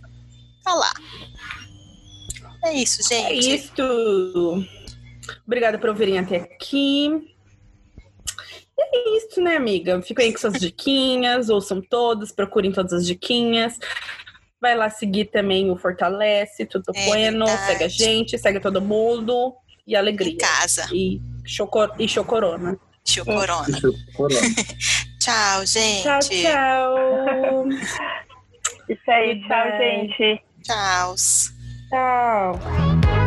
tá lá. É isso, gente. É isso. Obrigada por ouvirem até aqui. É isso, né, amiga? Fiquem com suas diquinhas, ouçam todas, procurem todas as diquinhas. Vai lá seguir também o Fortalece, tudo é bueno, verdade. segue a gente, segue todo mundo. E alegria. Em casa. E, chocor e chocorona. Chocorona. tchau, gente. Tchau, tchau. Isso aí, tchau, gente. Tchau. Tchau.